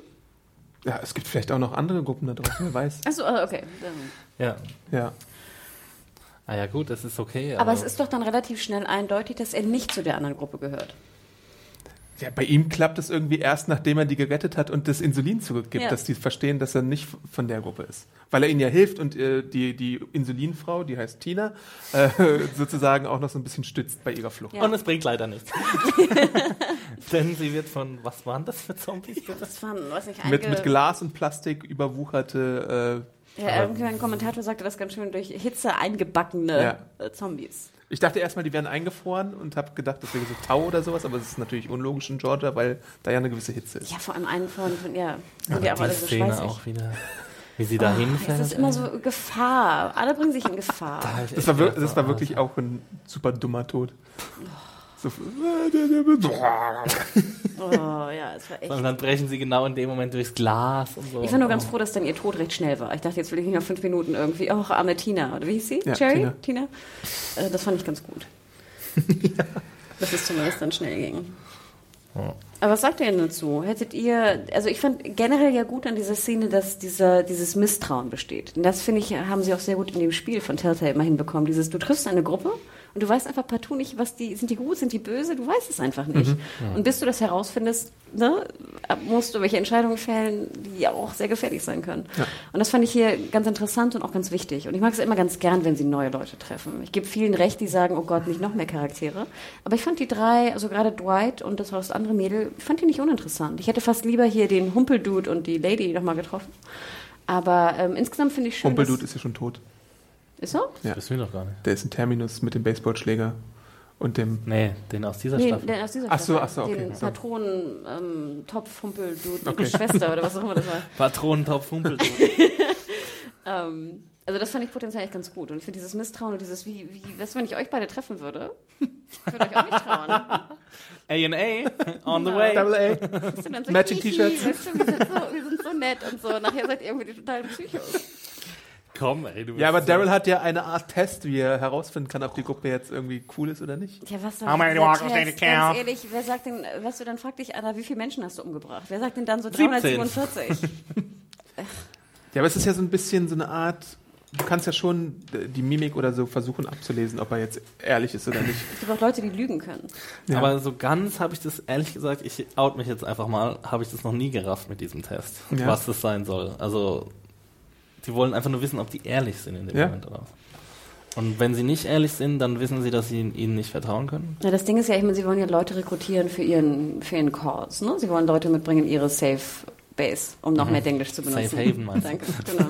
Ja, es gibt vielleicht auch noch andere Gruppen da draußen, wer weiß. Achso, okay. Dann- Ja. Ja. Ah ja, gut, das ist okay. Aber es ist doch dann relativ schnell eindeutig, dass er nicht zu der anderen Gruppe gehört. Ja. Bei ihm klappt es irgendwie erst, nachdem er die gerettet hat und das Insulin zurückgibt, Ja. dass die verstehen, dass er nicht von der Gruppe ist. Weil er ihnen ja hilft und äh, die, die Insulinfrau, die heißt Tina, äh, [laughs] sozusagen auch noch so ein bisschen stützt bei ihrer Flucht. Ja. Und es bringt leider nichts. [laughs] [laughs] Denn sie wird von, was waren das für Zombies? bitte? Das waren, weiß nicht, Mit, mit Glas und Plastik überwucherte. Äh, Ja, irgendwie ein Kommentator sagte das ganz schön durch Hitze eingebackene Ja. äh, Zombies. Ich dachte erstmal, die wären eingefroren und habe gedacht, das wäre so Tau oder sowas, aber es ist natürlich unlogisch in Georgia, weil da ja eine gewisse Hitze ist. Ja, vor allem einen von, von ja, sind Aber ja auch die alle so Szene schweißig. auch wieder, wie sie da Es hinfällt. ist immer so Gefahr. Alle bringen sich in Gefahr. [laughs] Da hab ich Das echt war, wir- gedacht, das war wirklich auch ein super dummer Tod. So, [laughs] Oh ja, es war echt. Und dann brechen sie genau in dem Moment durchs Glas und so. Ich war nur ganz Oh. froh, dass dann ihr Tod recht schnell war. Ich dachte, jetzt will ich nicht noch fünf Minuten irgendwie. Oh, arme Tina. Oder wie hieß sie? Ja, Cherry? Tina. Tina? Äh, das fand ich ganz gut. [laughs] Dass es zumindest dann schnell ging. Ja. Aber was sagt ihr denn dazu? Hättet ihr, also ich fand generell ja gut an dieser Szene, dass dieser, dieses Misstrauen besteht. Und das finde ich, haben sie auch sehr gut in dem Spiel von Telltale immer hinbekommen. Dieses, du triffst eine Gruppe und du weißt einfach partout nicht, was die, sind die gut, sind die böse, du weißt es einfach nicht. Und bis du das herausfindest, ne, musst du welche Entscheidungen fällen, die auch sehr gefährlich sein können. Und das fand ich hier ganz interessant und auch ganz wichtig. Und ich mag es immer ganz gern, wenn sie neue Leute treffen. Ich gebe vielen recht, die sagen, oh Gott, nicht noch mehr Charaktere. Aber ich fand die drei, also gerade Dwight und das war das andere Mädel, ich fand die nicht uninteressant. Ich hätte fast lieber hier den Humpeldude und die Lady nochmal getroffen. Aber ähm, insgesamt finde ich schön. Humpeldude ist ja schon tot. Ist so? Ja. Das wissen wir doch gar nicht. Der ist in Terminus mit dem Baseballschläger und dem. Nee, den aus dieser Nee, Staffel. der aus dieser Ach so, Staffel. ach so, okay, Den so. Patronen-Topf-Humpeldude Okay. mit Schwester oder was auch immer das war. [laughs] Patronentopf Humpel. [laughs] Ähm, also das fand ich potenziell echt ganz gut. Und für dieses Misstrauen und dieses, wie, wie, was, wenn ich euch beide treffen würde? Ich würde euch auch nicht trauen. [laughs] A&A on the way. Double A. Matching T-Shirts. Wir sind, so, wir sind so nett und so. Nachher seid ihr irgendwie die totalen Psychos. Komm, ey, du bist Ja, aber so- Daryl hat ja eine Art Test, wie er herausfinden kann, ob die Gruppe jetzt irgendwie cool ist oder nicht. Ja, was How many dieser walkers did you count? Ganz ehrlich, wer sagt denn, weißt du, dann frag dich einer, wie viele Menschen hast du umgebracht? Wer sagt denn dann so 17. 347? [laughs] Ja, aber es ist ja so ein bisschen so eine Art. Du kannst ja schon die Mimik oder so versuchen abzulesen, ob er jetzt ehrlich ist oder nicht. Es gibt auch Leute, die lügen können. Ja. Aber so ganz habe ich das, ehrlich gesagt, ich out mich jetzt einfach mal, habe ich das noch nie gerafft mit diesem Test, Ja. was das sein soll. Also, die wollen einfach nur wissen, ob die ehrlich sind in dem Ja. Moment oder. Und wenn sie nicht ehrlich sind, dann wissen sie, dass sie ihnen nicht vertrauen können. Ja, das Ding ist ja, ich meine, sie wollen ja Leute rekrutieren für ihren, für ihren Cause. Ne? Sie wollen Leute mitbringen in ihre Safe Base, um noch mehr Englisch zu benutzen. Mhm. Safe Haven meinst du? Danke, genau.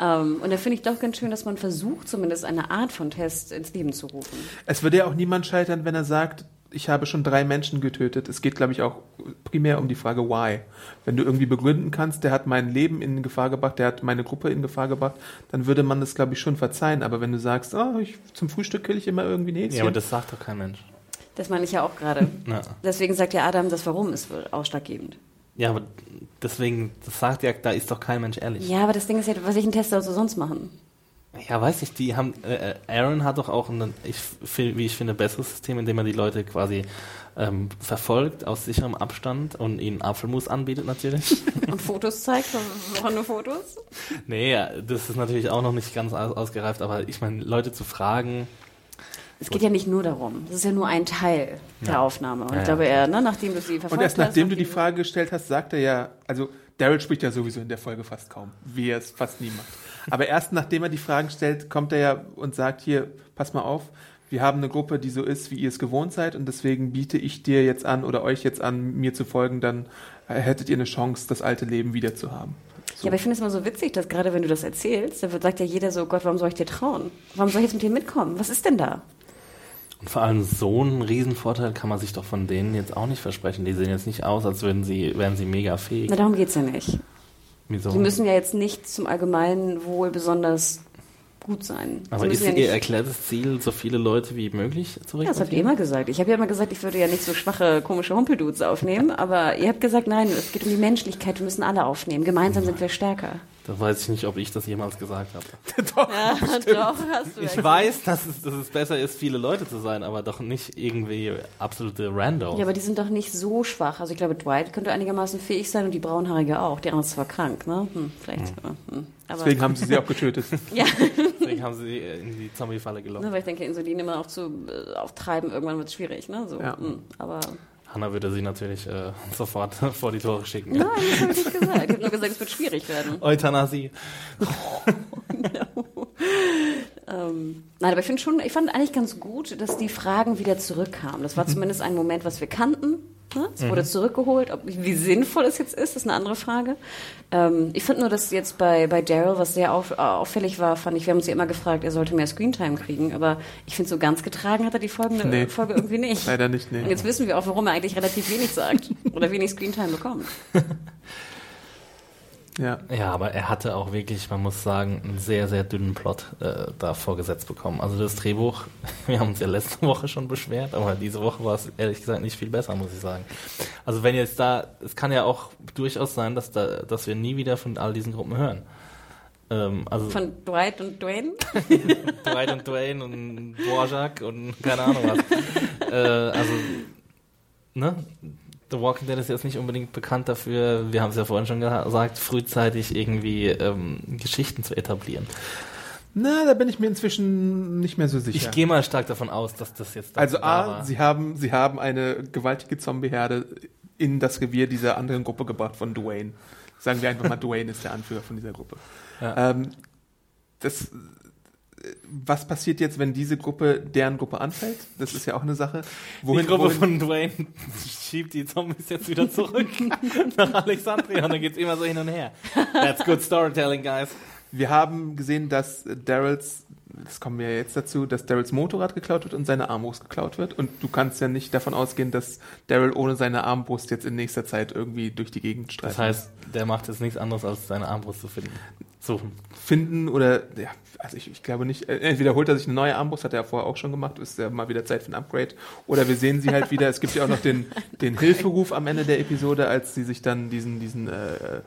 [laughs] ähm, und da finde ich doch ganz schön, dass man versucht, zumindest eine Art von Test ins Leben zu rufen. Es würde ja auch niemand scheitern, wenn er sagt, ich habe schon drei Menschen getötet. Es geht, glaube ich, auch primär um die Frage why. Wenn du irgendwie begründen kannst, der hat mein Leben in Gefahr gebracht, der hat meine Gruppe in Gefahr gebracht, dann würde man das, glaube ich, schon verzeihen. Aber wenn du sagst, oh, ich, zum Frühstück kill ich immer irgendwie ein Häschen. Ja, aber das sagt doch kein Mensch. Das meine ich ja auch gerade. Ja. Deswegen sagt ja Adam, das Warum ist wohl ausschlaggebend. Ja, aber deswegen, das sagt ja, da ist doch kein Mensch ehrlich. Ja, aber das Ding ist ja, was ich einen Test also sonst machen? Ja, weiß ich, die haben, äh, äh, Aaron hat doch auch ein, ich, wie ich finde, besseres System, indem er die Leute quasi ähm, verfolgt aus sicherem Abstand und ihnen Apfelmus anbietet natürlich. [laughs] Und Fotos zeigt, woran nur Fotos? nee, das ist natürlich auch noch nicht ganz aus, ausgereift, aber ich meine, Leute zu fragen, Es geht ja nicht nur darum. Das ist ja nur ein Teil der Aufnahme. Und Ja, ich glaube, ja. er, ne, nachdem du sie verfolgt Und erst hast, nachdem du die Frage gestellt hast, sagt er ja, also Daryl spricht ja sowieso in der Folge fast kaum, wie er es fast nie macht. Aber erst nachdem er die Fragen stellt, kommt er ja und sagt hier, pass mal auf, wir haben eine Gruppe, die so ist, wie ihr es gewohnt seid und deswegen biete ich dir jetzt an oder euch jetzt an, mir zu folgen, dann äh, hättet ihr eine Chance, das alte Leben wieder zu haben. So. Ja, aber ich finde es immer so witzig, dass gerade wenn du das erzählst, dann sagt ja jeder so, Gott, warum soll ich dir trauen? Warum soll ich jetzt mit dir mitkommen? Was ist denn da? Und vor allem so einen Riesenvorteil kann man sich doch von denen jetzt auch nicht versprechen. Die sehen jetzt nicht aus, als würden sie, wären sie mega fähig. Na, darum geht's ja nicht. Wieso? Die müssen ja jetzt nicht zum allgemeinen Wohl besonders gut sein. Aber ist ihr ja nicht, erklärtes Ziel, so viele Leute wie möglich zu ja, das habt ihr rekrutieren? immer gesagt. Ich habe ja immer gesagt, ich würde ja nicht so schwache, komische Humpeldudes aufnehmen, aber ihr habt gesagt, nein, es geht um die Menschlichkeit, wir müssen alle aufnehmen. Gemeinsam sind wir stärker. Da weiß ich nicht, ob ich das jemals gesagt habe. [laughs] Ja, [laughs] doch, hast du Ich weiß, dass es, dass es besser ist, viele Leute zu sein, aber doch nicht irgendwie absolute Random. Ja, aber die sind doch nicht so schwach. Also ich glaube, Dwight könnte einigermaßen fähig sein und die Braunhaarige auch. Die andere ist zwar krank, ne? Hm, vielleicht. Hm. Aber, Deswegen haben sie sie auch getötet. [laughs] ja, Deswegen haben sie in die Zombie-Falle gelockt. ne, weil ich denke, Insulin immer auch zu äh, auftreiben, irgendwann wird es schwierig, ne? So, Ja. hm, aber Hanna würde sie natürlich äh, [laughs] sofort [laughs] vor die Tore schicken. nein, das habe ich nicht gesagt. Ich habe nur gesagt, es wird schwierig werden. [laughs] Euthanasie. Ähm, nein, aber ich finde schon, ich fand eigentlich ganz gut, dass die Fragen wieder zurückkamen. Das war zumindest ein Moment, was wir kannten. Ne? Es wurde zurückgeholt. Ob, wie sinnvoll es jetzt ist, ist eine andere Frage. Ähm, ich finde nur, dass jetzt bei, bei Daryl, was sehr auf, auffällig war, fand ich, wir haben uns ja immer gefragt, er sollte mehr Screentime kriegen, aber ich finde, so ganz getragen hat er die folgende Nee. Folge irgendwie nicht. Leider nicht, Und nee. jetzt wissen wir auch, warum er eigentlich relativ wenig sagt [laughs] oder wenig Screentime bekommt. [laughs] Ja. Ja, aber er hatte auch wirklich, man muss sagen, einen sehr, sehr dünnen Plot äh, da vorgesetzt bekommen. Also das Drehbuch, [laughs] wir haben uns ja letzte Woche schon beschwert, aber diese Woche war es ehrlich gesagt nicht viel besser, muss ich sagen. Also wenn jetzt da, es kann ja auch durchaus sein, dass, da, dass wir nie wieder von all diesen Gruppen hören. Ähm, also Von Dwight und Dwayne. [laughs] Dwight und Dwayne und Dvorak und keine Ahnung was. [laughs] äh, also, ne? The Walking Dead ist jetzt nicht unbedingt bekannt dafür, wir haben es ja vorhin schon gesagt, frühzeitig irgendwie ähm, Geschichten zu etablieren. Na, da bin ich mir inzwischen nicht mehr so sicher. Ich gehe mal stark davon aus, dass das jetzt also A, war. sie haben, sie haben eine gewaltige Zombieherde in das Revier dieser anderen Gruppe gebracht von Dwayne. Sagen wir einfach mal, [laughs] Dwayne ist der Anführer von dieser Gruppe. Ja. Ähm, das, was passiert jetzt, wenn diese Gruppe deren Gruppe anfällt? Das ist ja auch eine Sache. die Gruppe von Dwayne schiebt die Zombies jetzt wieder zurück [laughs] nach Alexandria und dann geht's immer so hin und her. That's good storytelling, guys. Wir haben gesehen, dass Daryls, das kommen wir ja jetzt dazu, dass Daryls Motorrad geklaut wird und seine Armbrust geklaut wird. Und du kannst ja nicht davon ausgehen, dass Daryl ohne seine Armbrust jetzt in nächster Zeit irgendwie durch die Gegend streitet. Das heißt, der macht jetzt nichts anderes, als seine Armbrust zu finden. Suchen. finden oder, ja, also ich, ich glaube nicht, äh, entweder holt er sich eine neue Armbrust, hat er ja vorher auch schon gemacht, ist ja mal wieder Zeit für ein Upgrade, oder wir sehen sie halt wieder, es gibt ja auch noch den, [laughs] den Hilferuf am Ende der Episode, als sie sich dann diesen, diesen äh,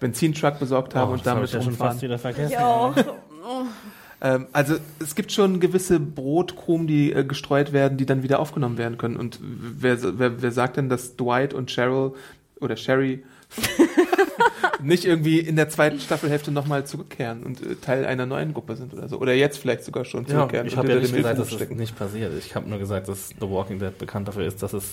Benzintruck besorgt haben Oh, und das hab damit ich ja schon fast wieder vergessen. Ja. Ähm, also es gibt schon gewisse Brotkrumen, die äh, gestreut werden, die dann wieder aufgenommen werden können. Und wer, wer, wer sagt denn, dass Dwight und Cheryl oder Sherry [laughs] nicht irgendwie in der zweiten Staffelhälfte nochmal zurückkehren und äh, Teil einer neuen Gruppe sind oder so? Oder jetzt vielleicht sogar schon Ja, zurückkehren. ich und habe ja nicht gesagt, dass das nicht passiert. Ich habe nur gesagt, dass The Walking Dead bekannt dafür ist, dass es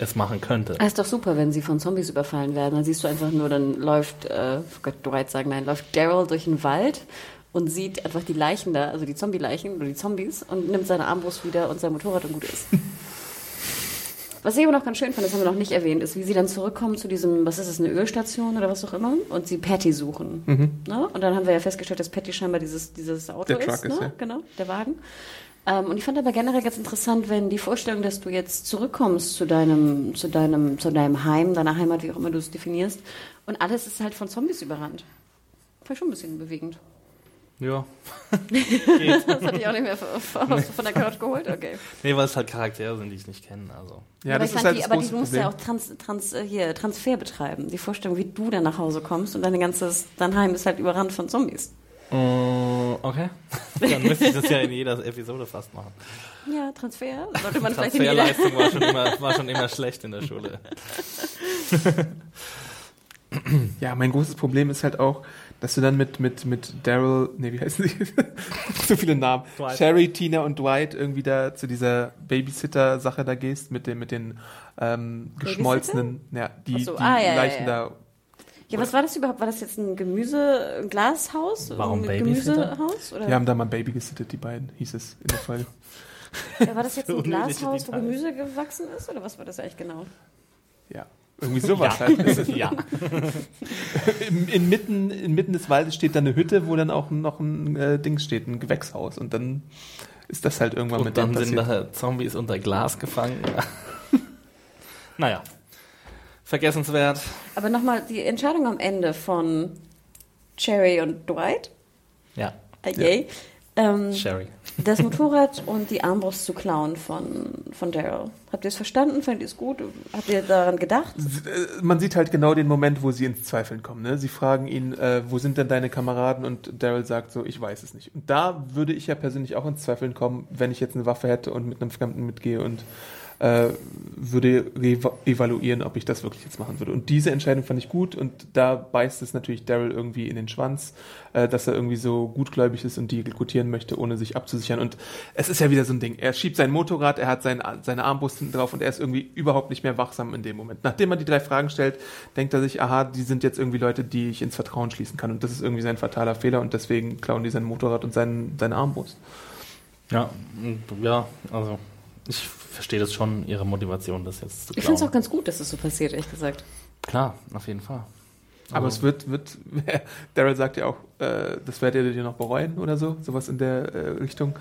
es machen könnte. Das ist doch super, wenn sie von Zombies überfallen werden. Dann siehst du einfach nur, dann läuft, äh, oh Gott, Dwight sagen, nein, läuft Daryl durch den Wald und sieht einfach die Leichen da, also die Zombie-Leichen oder die Zombies und nimmt seine Armbrust wieder und sein Motorrad und gut ist. [laughs] Was ich aber noch ganz schön fand, das haben wir noch nicht erwähnt, ist, wie sie dann zurückkommen zu diesem, was ist das, eine Ölstation oder was auch immer, und sie Patty suchen. Ne? Und dann haben wir ja festgestellt, dass Patty scheinbar dieses, dieses Auto Der ist, Truck ne? ist, ja. genau, der Wagen. Ähm, und ich fand aber generell ganz interessant, wenn die Vorstellung, dass du jetzt zurückkommst zu deinem, zu deinem, zu deinem Heim, deiner Heimat, wie auch immer du es definierst, und alles ist halt von Zombies überrannt. Fand ich schon ein bisschen bewegend. Ja. [laughs] Das hatte ich auch nicht mehr von, von der Couch geholt, okay. Nee, weil es halt Charaktere sind, die ich nicht kenne. Also. Ja, aber das ich ist fand halt die, das aber die, musst ja auch trans, trans, äh, hier, Transfer betreiben. Die Vorstellung, wie du dann nach Hause kommst und dein ganzes, dein Heim ist halt überrannt von Zombies. Äh, okay. [laughs] Dann müsste ich das ja in jeder Episode fast machen. Ja, Transfer. Sollte man vielleicht in jeder. War schon, immer, war schon immer [laughs] schlecht in der Schule. Ja, mein großes Problem ist halt auch, dass du dann mit, mit, mit Daryl, nee, wie heißen sie? [laughs] so viele Namen. Dwight. Sherry, Tina und Dwight irgendwie da zu dieser Babysitter-Sache da gehst, mit den, mit den ähm, geschmolzenen, ja, die, so, die ah, ja, ja, Leichen ja. da. Ja, was war das überhaupt? War das jetzt ein Gemüse, ein Glashaus? Warum Mit Babysitter? Gemüsehaus? Oder? Die haben da mal ein Baby gesittet, die beiden, hieß es in der Folge. Ja, war das jetzt ein [laughs] Glashaus, wo. Gemüse gewachsen ist? Oder was war das eigentlich genau? Ja. Irgendwie sowas halt. [laughs] ja. Inmitten, inmitten des Waldes steht da eine Hütte, wo dann auch noch ein äh, Dings steht, ein Gewächshaus. Und dann ist das halt irgendwann Und mit dann dem sind passiert. da Zombies unter Glas gefangen. Ja. [laughs] naja. Vergessenswert. Aber nochmal die Entscheidung am Ende von Cherry und Dwight. Ja, Äh, yay. Ähm, Sherry. Das Motorrad und die Armbrust zu klauen von, von Daryl. Habt ihr es verstanden? Findet ihr es gut? Habt ihr daran gedacht? Äh, Man sieht halt genau den Moment, wo sie ins Zweifeln kommen. Ne? Sie fragen ihn, äh, wo sind denn deine Kameraden? Und Daryl sagt so, ich weiß es nicht. Und da würde ich ja persönlich auch ins Zweifeln kommen, wenn ich jetzt eine Waffe hätte und mit einem Fremden mitgehe und äh, würde re- evaluieren, ob ich das wirklich jetzt machen würde. Und diese Entscheidung fand ich gut und da beißt es natürlich Daryl irgendwie in den Schwanz, äh, dass er irgendwie so gutgläubig ist und die exekutieren möchte, ohne sich abzusichern. Und es ist ja wieder so ein Ding. Er schiebt sein Motorrad, er hat sein, seine Armbrust hinten drauf und er ist irgendwie überhaupt nicht mehr wachsam in dem Moment. Nachdem er die drei Fragen stellt, denkt er sich, aha, die sind jetzt irgendwie Leute, die ich ins Vertrauen schließen kann. Und das ist irgendwie sein fataler Fehler und deswegen klauen die sein Motorrad und sein, seine Armbrust. Ja, ja, also ich verstehe das schon, ihre Motivation, das jetzt zu Ich finde es klauen. auch ganz gut, dass es so passiert, ehrlich gesagt. Klar, auf jeden Fall. Aber Also- es wird, wird, [laughs] Daryl sagt ja auch, äh, das werdet ihr dir noch bereuen oder so, sowas in der äh, Richtung.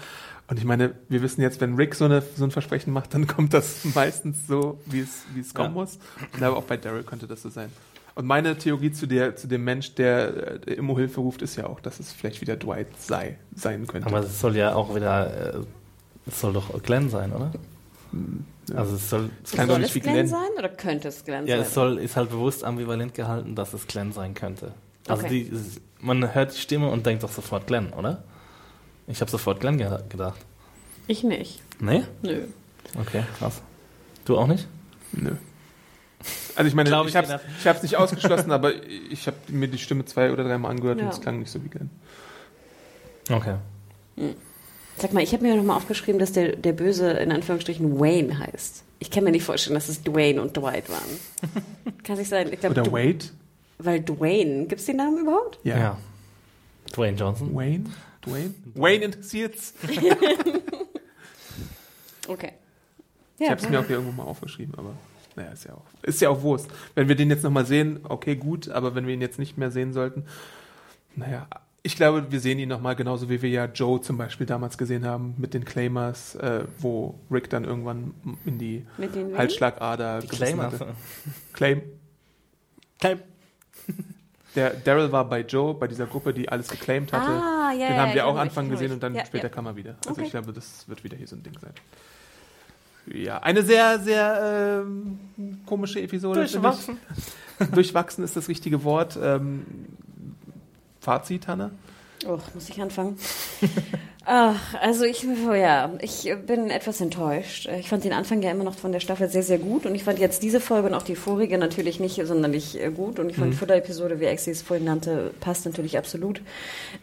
Und ich meine, wir wissen jetzt, wenn Rick so, eine, so ein Versprechen macht, dann [laughs] kommt das meistens so, wie es, wie es kommen Ja. muss. Und aber auch bei Daryl könnte das so sein. Und meine Theorie zu, der, zu dem Mensch, der äh, immer Hilfe ruft, ist ja auch, dass es vielleicht wieder Dwight sei, sein könnte. Aber es soll ja auch wieder, äh, es soll doch Glenn sein, oder? Ja. Also es soll, Es kann doch soll nicht es wie Glenn, Glenn. sein oder könnte es Glenn ja, sein? es soll, ist halt bewusst ambivalent gehalten, dass es Glenn sein könnte. Also Okay. die, es- man hört die Stimme und denkt doch sofort Glenn, oder? Ich habe sofort Glenn ge gedacht. Ich nicht. Nee? Nö. Okay, krass. Du auch nicht? Nö. Also ich meine, Glaub ich, ich habe hab's nicht ausgeschlossen, aber ich habe mir die Stimme zwei oder dreimal angehört Ja. und es klang nicht so wie Glenn. Okay. Sag mal, ich habe mir nochmal aufgeschrieben, dass der, der Böse in Anführungsstrichen Wayne heißt. Ich kann mir nicht vorstellen, dass es Dwayne und Dwight waren. [laughs] kann sich sein. Ich glaub, Oder Du- Wade? Weil Dwayne, gibt es den Namen überhaupt? Ja. Dwayne Johnson. Wayne? Dwayne? Wayne interessiert's. [laughs] Okay. Ich habe es mir auch hier irgendwo mal aufgeschrieben, aber naja, ist ja auch, ist ja auch Wurst. Wenn wir den jetzt nochmal sehen, okay, gut, aber wenn wir ihn jetzt nicht mehr sehen sollten, naja, ich glaube, wir sehen ihn nochmal genauso, wie wir ja Joe zum Beispiel damals gesehen haben mit den Claimers, äh, wo Rick dann irgendwann in die Mit den wen? Halsschlagader Die Claimer. hatte. Claim. Claim. [laughs] Der Daryl war bei Joe, bei dieser Gruppe, die alles geclaimed hatte. Ah, ja, den ja, haben ich wir auch mich, Anfang gesehen und dann Ja, später ja. kam er wieder. Also Okay. ich glaube, das wird wieder hier so ein Ding sein. Ja, eine sehr, sehr ähm, komische Episode. Durchwachsen. [laughs] Durchwachsen ist das richtige Wort. Ähm, Fazit, Hanna? Oh, muss ich anfangen? [laughs] Ach, also ich, oh ja, ich bin etwas enttäuscht. Ich fand den Anfang ja immer noch von der Staffel sehr, sehr gut und ich fand jetzt diese Folge und auch die vorige natürlich nicht sonderlich äh, gut und ich fand die Futter-Episode, wie Exi es vorhin nannte, passt natürlich absolut.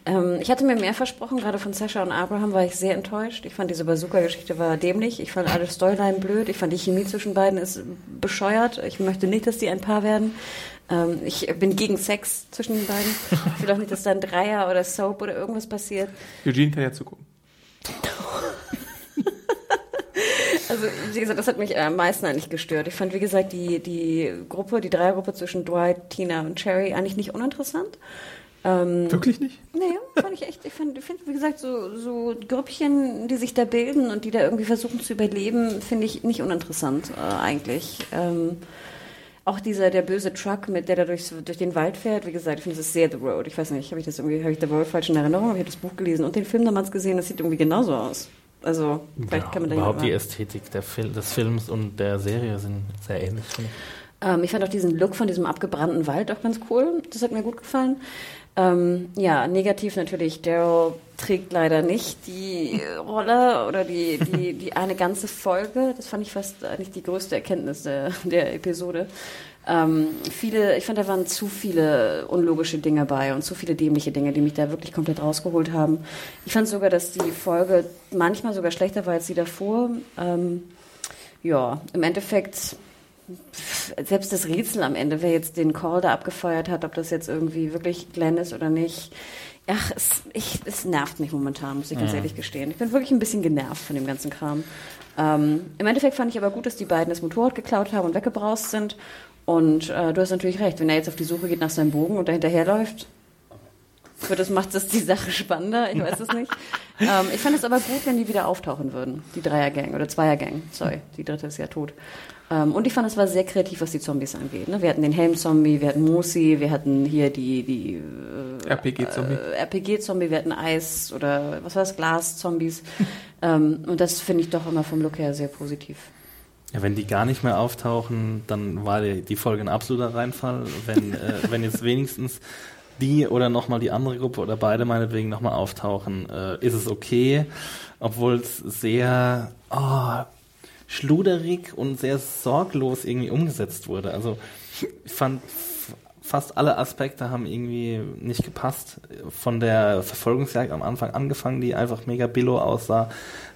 Ähm, ich hatte mir mehr versprochen, gerade von Sascha und Abraham war ich sehr enttäuscht. Ich fand diese Bazooka-Geschichte war dämlich. Ich fand alle Storyline blöd. Ich fand die Chemie zwischen beiden ist bescheuert. Ich möchte nicht, dass die ein Paar werden. Ähm, ich bin gegen Sex zwischen den beiden. Ich will auch nicht, dass da ein Dreier oder Soap oder irgendwas passiert. Eugene kann ja zugucken. Also, wie gesagt, das hat mich am meisten eigentlich gestört. Ich fand, wie gesagt, die, die Gruppe, die Dreiergruppe zwischen Dwight, Tina und Cherry eigentlich nicht uninteressant. Ähm, Wirklich nicht? Nee, fand ich echt. Ich finde, find, wie gesagt, so, so Grüppchen, die sich da bilden und die da irgendwie versuchen zu überleben, finde ich nicht uninteressant äh, eigentlich. Ähm, auch dieser, der böse Truck, mit der da durchs, durch den Wald fährt, wie gesagt, ich finde, das ist sehr The Road. Ich weiß nicht, habe ich das irgendwie, habe ich The Road falsch in Erinnerung, ich habe das Buch gelesen und den Film damals gesehen, das sieht irgendwie genauso aus. Also, vielleicht Ja, kann man da überhaupt die Ästhetik der Fil des Films und der Serie sind sehr ähnlich. finde ich. Ähm, ich fand auch diesen Look von diesem abgebrannten Wald auch ganz cool. Das hat mir gut gefallen. Ähm, ja, negativ natürlich. Daryl trägt leider nicht die Rolle oder die, die, [laughs] die eine ganze Folge. Das fand ich fast eigentlich die größte Erkenntnis der, der Episode. Ähm, viele, ich fand, da waren zu viele unlogische Dinge bei und zu viele dämliche Dinge, die mich da wirklich komplett rausgeholt haben. Ich fand sogar, dass die Folge manchmal sogar schlechter war als die davor. Ähm, ja, im Endeffekt selbst das Rätsel am Ende, wer jetzt den Call da abgefeuert hat, ob das jetzt irgendwie wirklich Glenn ist oder nicht. Ach, es, ich, es nervt mich momentan, muss ich ganz ehrlich gestehen. Ich bin wirklich ein bisschen genervt von dem ganzen Kram. Ähm, Im Endeffekt fand ich aber gut, dass die beiden das Motorrad geklaut haben und weggebraust sind. Und äh, du hast natürlich recht, wenn er jetzt auf die Suche geht nach seinem Bogen und da hinterherläuft, Für das macht es die Sache spannender, ich weiß es nicht. [laughs] ähm, ich fand es aber gut, wenn die wieder auftauchen würden, die Dreiergang oder Zweiergang. Sorry, die dritte ist ja tot. Ähm, und ich fand, es war sehr kreativ, was die Zombies angeht. Ne? Wir hatten den Helm-Zombie, wir hatten Mosi, wir hatten hier die, die äh, RPG-Zombie. Äh, RPG-Zombie, wir hatten Eis oder was war das, Glas-Zombies. [laughs] ähm, und das finde ich doch immer vom Look her sehr positiv. Ja, wenn die gar nicht mehr auftauchen, dann war die, die Folge ein absoluter Reinfall. Wenn, äh, [laughs] wenn jetzt wenigstens die oder nochmal die andere Gruppe oder beide meinetwegen nochmal auftauchen, äh, ist es okay, obwohl es sehr oh, schluderig und sehr sorglos irgendwie umgesetzt wurde. Also ich fand fast alle Aspekte haben irgendwie nicht gepasst. Von der Verfolgungsjagd am Anfang angefangen, die einfach mega billow aussah.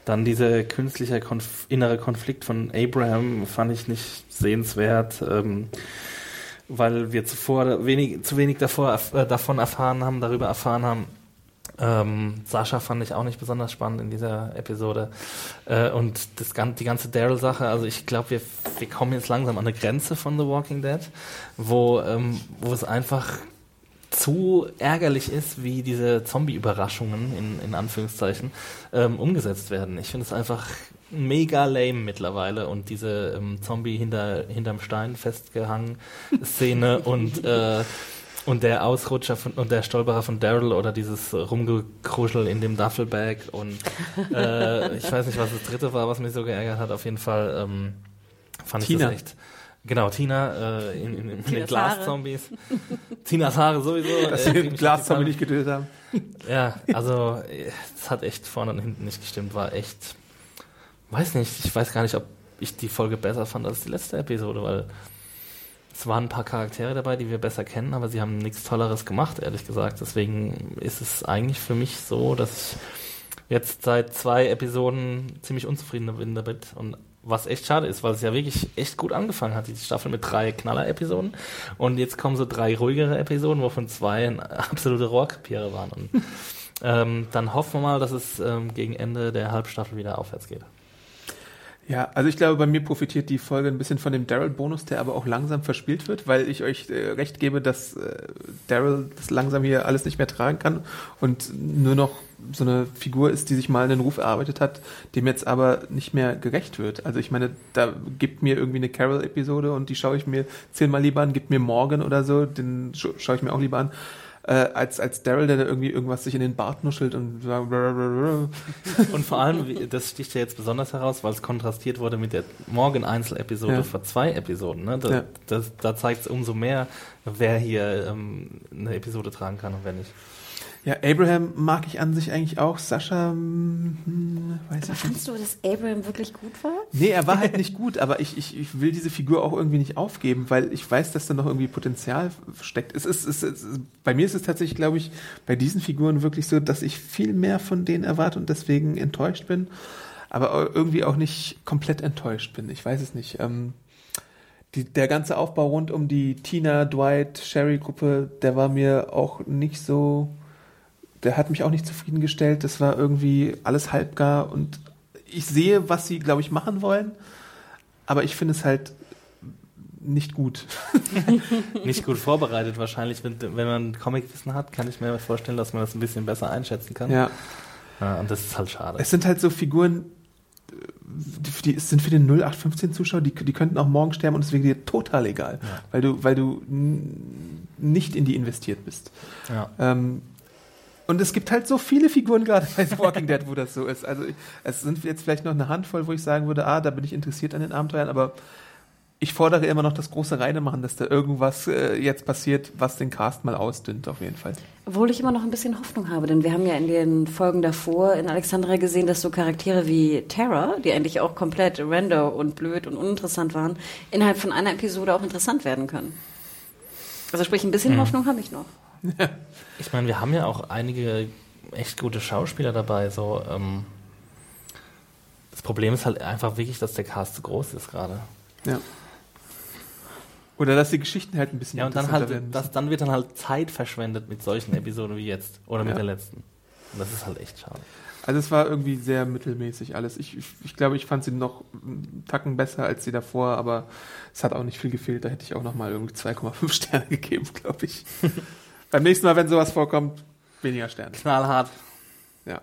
Dann dieser künstliche Konf innere Konflikt von Abraham fand ich nicht sehenswert. Ähm, weil wir zuvor wenig, zu wenig davor, äh, davon erfahren haben, darüber erfahren haben. Ähm, Sascha fand ich auch nicht besonders spannend in dieser Episode. Äh, und das, die ganze Daryl-Sache, also ich glaube, wir, wir kommen jetzt langsam an eine Grenze von The Walking Dead, wo, ähm, wo es einfach zu ärgerlich ist, wie diese Zombie-Überraschungen in, in Anführungszeichen ähm, umgesetzt werden. Ich finde es einfach mega lame mittlerweile und diese ähm, Zombie hinter hinterm Stein festgehangen Szene [laughs] und äh, und der Ausrutscher von, und der Stolperer von Daryl oder dieses Rumgekruschel in dem Duffelbag und [laughs] äh, ich weiß nicht, was das dritte war, was mich so geärgert hat. Auf jeden Fall ähm, fand Tina. ich das echt. Genau, Tina äh, in, in, in den Glaszombies. Tinas Haare sowieso. [laughs] Dass äh, sie den Glaszombie nicht getötet haben. Ja, also es hat echt vorne und hinten nicht gestimmt. War echt, weiß nicht, ich weiß gar nicht, ob ich die Folge besser fand als die letzte Episode, weil es waren ein paar Charaktere dabei, die wir besser kennen, aber sie haben nichts Tolleres gemacht, ehrlich gesagt. Deswegen ist es eigentlich für mich so, dass ich jetzt seit zwei Episoden ziemlich unzufrieden bin damit und was echt schade ist, weil es ja wirklich echt gut angefangen hat, die Staffel mit drei Knaller-Episoden. Und jetzt kommen so drei ruhigere Episoden, wovon zwei absolute Rohrkapiere waren. Und [laughs] ähm, dann hoffen wir mal, dass es ähm, gegen Ende der Halbstaffel wieder aufwärts geht. Ja, also ich glaube, bei mir profitiert die Folge ein bisschen von dem Daryl-Bonus, der aber auch langsam verspielt wird, weil ich euch äh, recht gebe, dass äh, Daryl das langsam hier alles nicht mehr tragen kann und nur noch so eine Figur ist, die sich mal einen Ruf erarbeitet hat, dem jetzt aber nicht mehr gerecht wird. Also ich meine, da gibt mir irgendwie eine Carol-Episode und die schaue ich mir zehnmal lieber an, gibt mir Morgan oder so, den schaue ich mir auch lieber an äh, als, als Daryl, der da irgendwie irgendwas sich in den Bart nuschelt und Und vor allem, das sticht ja jetzt besonders heraus, weil es kontrastiert wurde mit der Morgen-Einzel-Episode ja. vor zwei Episoden. Ne? Da, ja. das, da zeigt es umso mehr, wer hier ähm, eine Episode tragen kann und wer nicht. Ja, Abraham mag ich an sich eigentlich auch. Sascha, hm, weiß aber ich Fandest du, dass Abraham wirklich gut war? Nee, er war halt [laughs] nicht gut, aber ich, ich, ich will diese Figur auch irgendwie nicht aufgeben, weil ich weiß, dass da noch irgendwie Potenzial steckt. Es ist, es ist, bei mir ist es tatsächlich, glaube ich, bei diesen Figuren wirklich so, dass ich viel mehr von denen erwarte und deswegen enttäuscht bin, aber irgendwie auch nicht komplett enttäuscht bin. Ich weiß es nicht. Ähm, die, der ganze Aufbau rund um die Tina, Dwight, Sherry-Gruppe, der war mir auch nicht so der hat mich auch nicht zufriedengestellt. Das war irgendwie alles halbgar und ich sehe, was sie, glaube ich, machen wollen, aber ich finde es halt nicht gut. [laughs] nicht gut vorbereitet wahrscheinlich. Wenn, wenn man Comicwissen hat, kann ich mir vorstellen, dass man das ein bisschen besser einschätzen kann. Ja. ja und das ist halt schade. Es sind halt so Figuren, die, die sind für den 0815-Zuschauer, die, die könnten auch morgen sterben und es wäre dir total egal, ja. weil du, weil du nicht in die investiert bist. Ja. Ähm, und es gibt halt so viele Figuren gerade bei The Walking Dead, wo das so ist. Also es sind jetzt vielleicht noch eine Handvoll, wo ich sagen würde, ah, da bin ich interessiert an den Abenteuern, aber ich fordere immer noch das große Reine machen, dass da irgendwas äh, jetzt passiert, was den Cast mal ausdünnt, auf jeden Fall. Obwohl ich immer noch ein bisschen Hoffnung habe, denn wir haben ja in den Folgen davor in Alexandria gesehen, dass so Charaktere wie Tara, die eigentlich auch komplett random und blöd und uninteressant waren, innerhalb von einer Episode auch interessant werden können. Also sprich, ein bisschen mhm. Hoffnung habe ich noch. [laughs] ich meine, wir haben ja auch einige echt gute Schauspieler dabei. So, ähm, das Problem ist halt einfach wirklich, dass der Cast zu groß ist gerade. Ja. Oder dass die Geschichten halt ein bisschen Ja, und dann halt, das, dann wird dann halt Zeit verschwendet mit solchen Episoden wie jetzt. Oder mit ja. der letzten. Und das ist halt echt schade. Also es war irgendwie sehr mittelmäßig alles. Ich, ich, ich glaube, ich fand sie noch einen Tacken besser als sie davor, aber es hat auch nicht viel gefehlt. Da hätte ich auch noch mal irgendwie 2,5 Sterne [laughs] gegeben, glaube ich. Beim nächsten Mal, wenn sowas vorkommt, Weniger Sterne. Knallhart. Ja.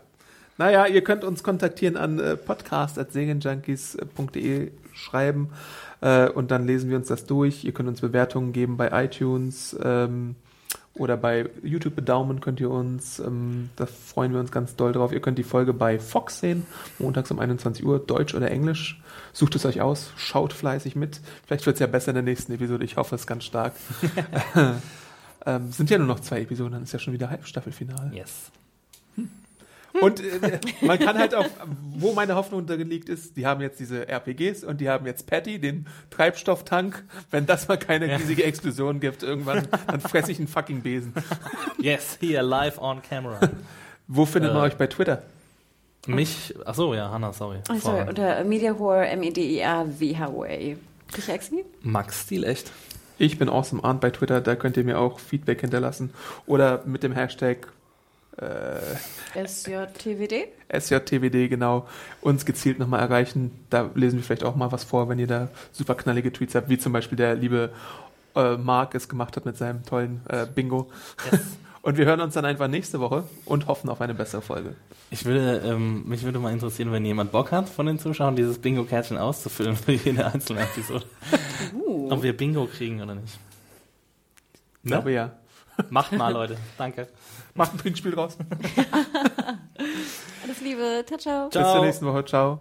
Naja, ihr könnt uns kontaktieren an äh, podcast.serienjunkies.de schreiben äh, und dann lesen wir uns das durch. Ihr könnt uns Bewertungen geben bei iTunes ähm, oder bei YouTube bedaumen könnt ihr uns. Ähm, da freuen wir uns ganz doll drauf. Ihr könnt die Folge bei Fox sehen, montags um 21 Uhr, Deutsch oder Englisch. Sucht es euch aus, schaut fleißig mit. Vielleicht wird es ja besser in der nächsten Episode. Ich hoffe es ganz stark. [laughs] ähm, sind ja nur noch zwei Episoden, dann ist ja schon wieder Halbstaffelfinale. Yes. Und äh, man kann halt auch, wo meine Hoffnung untergelegt ist, die haben jetzt diese RPGs und die haben jetzt Patty, den Treibstofftank. Wenn das mal keine riesige Explosion gibt irgendwann, dann fresse ich einen fucking Besen. Yes, here, live on camera. Wo findet man Äh. euch bei Twitter? Mich, ach so, ja, Hannah, sorry. Oh, sorry, unter Mediahore, M-E-D-I-A-W-H-O-A. Sicher, Exi? Max Stil, echt? Ich bin awesome Arndt bei Twitter, da könnt ihr mir auch Feedback hinterlassen. Oder mit dem Hashtag äh, SJTWD? SJTWD, genau, uns gezielt nochmal erreichen. Da lesen wir vielleicht auch mal was vor, wenn ihr da super knallige Tweets habt, wie zum Beispiel der liebe äh, Mark es gemacht hat mit seinem tollen äh, Bingo. Und wir hören uns dann einfach nächste Woche und hoffen auf eine bessere Folge. Ich würde, ähm, mich würde mal interessieren, wenn jemand Bock hat von den Zuschauern, dieses Bingo-Kärtchen auszufüllen für jede einzelne Episode. Uh. Ob wir Bingo kriegen oder nicht. Ich glaube ja. Macht mal, [laughs] Leute. Danke. Macht ein Trinkspiel draus. [laughs] Alles Liebe. Ciao, ciao. Bis zur nächsten Woche. Ciao.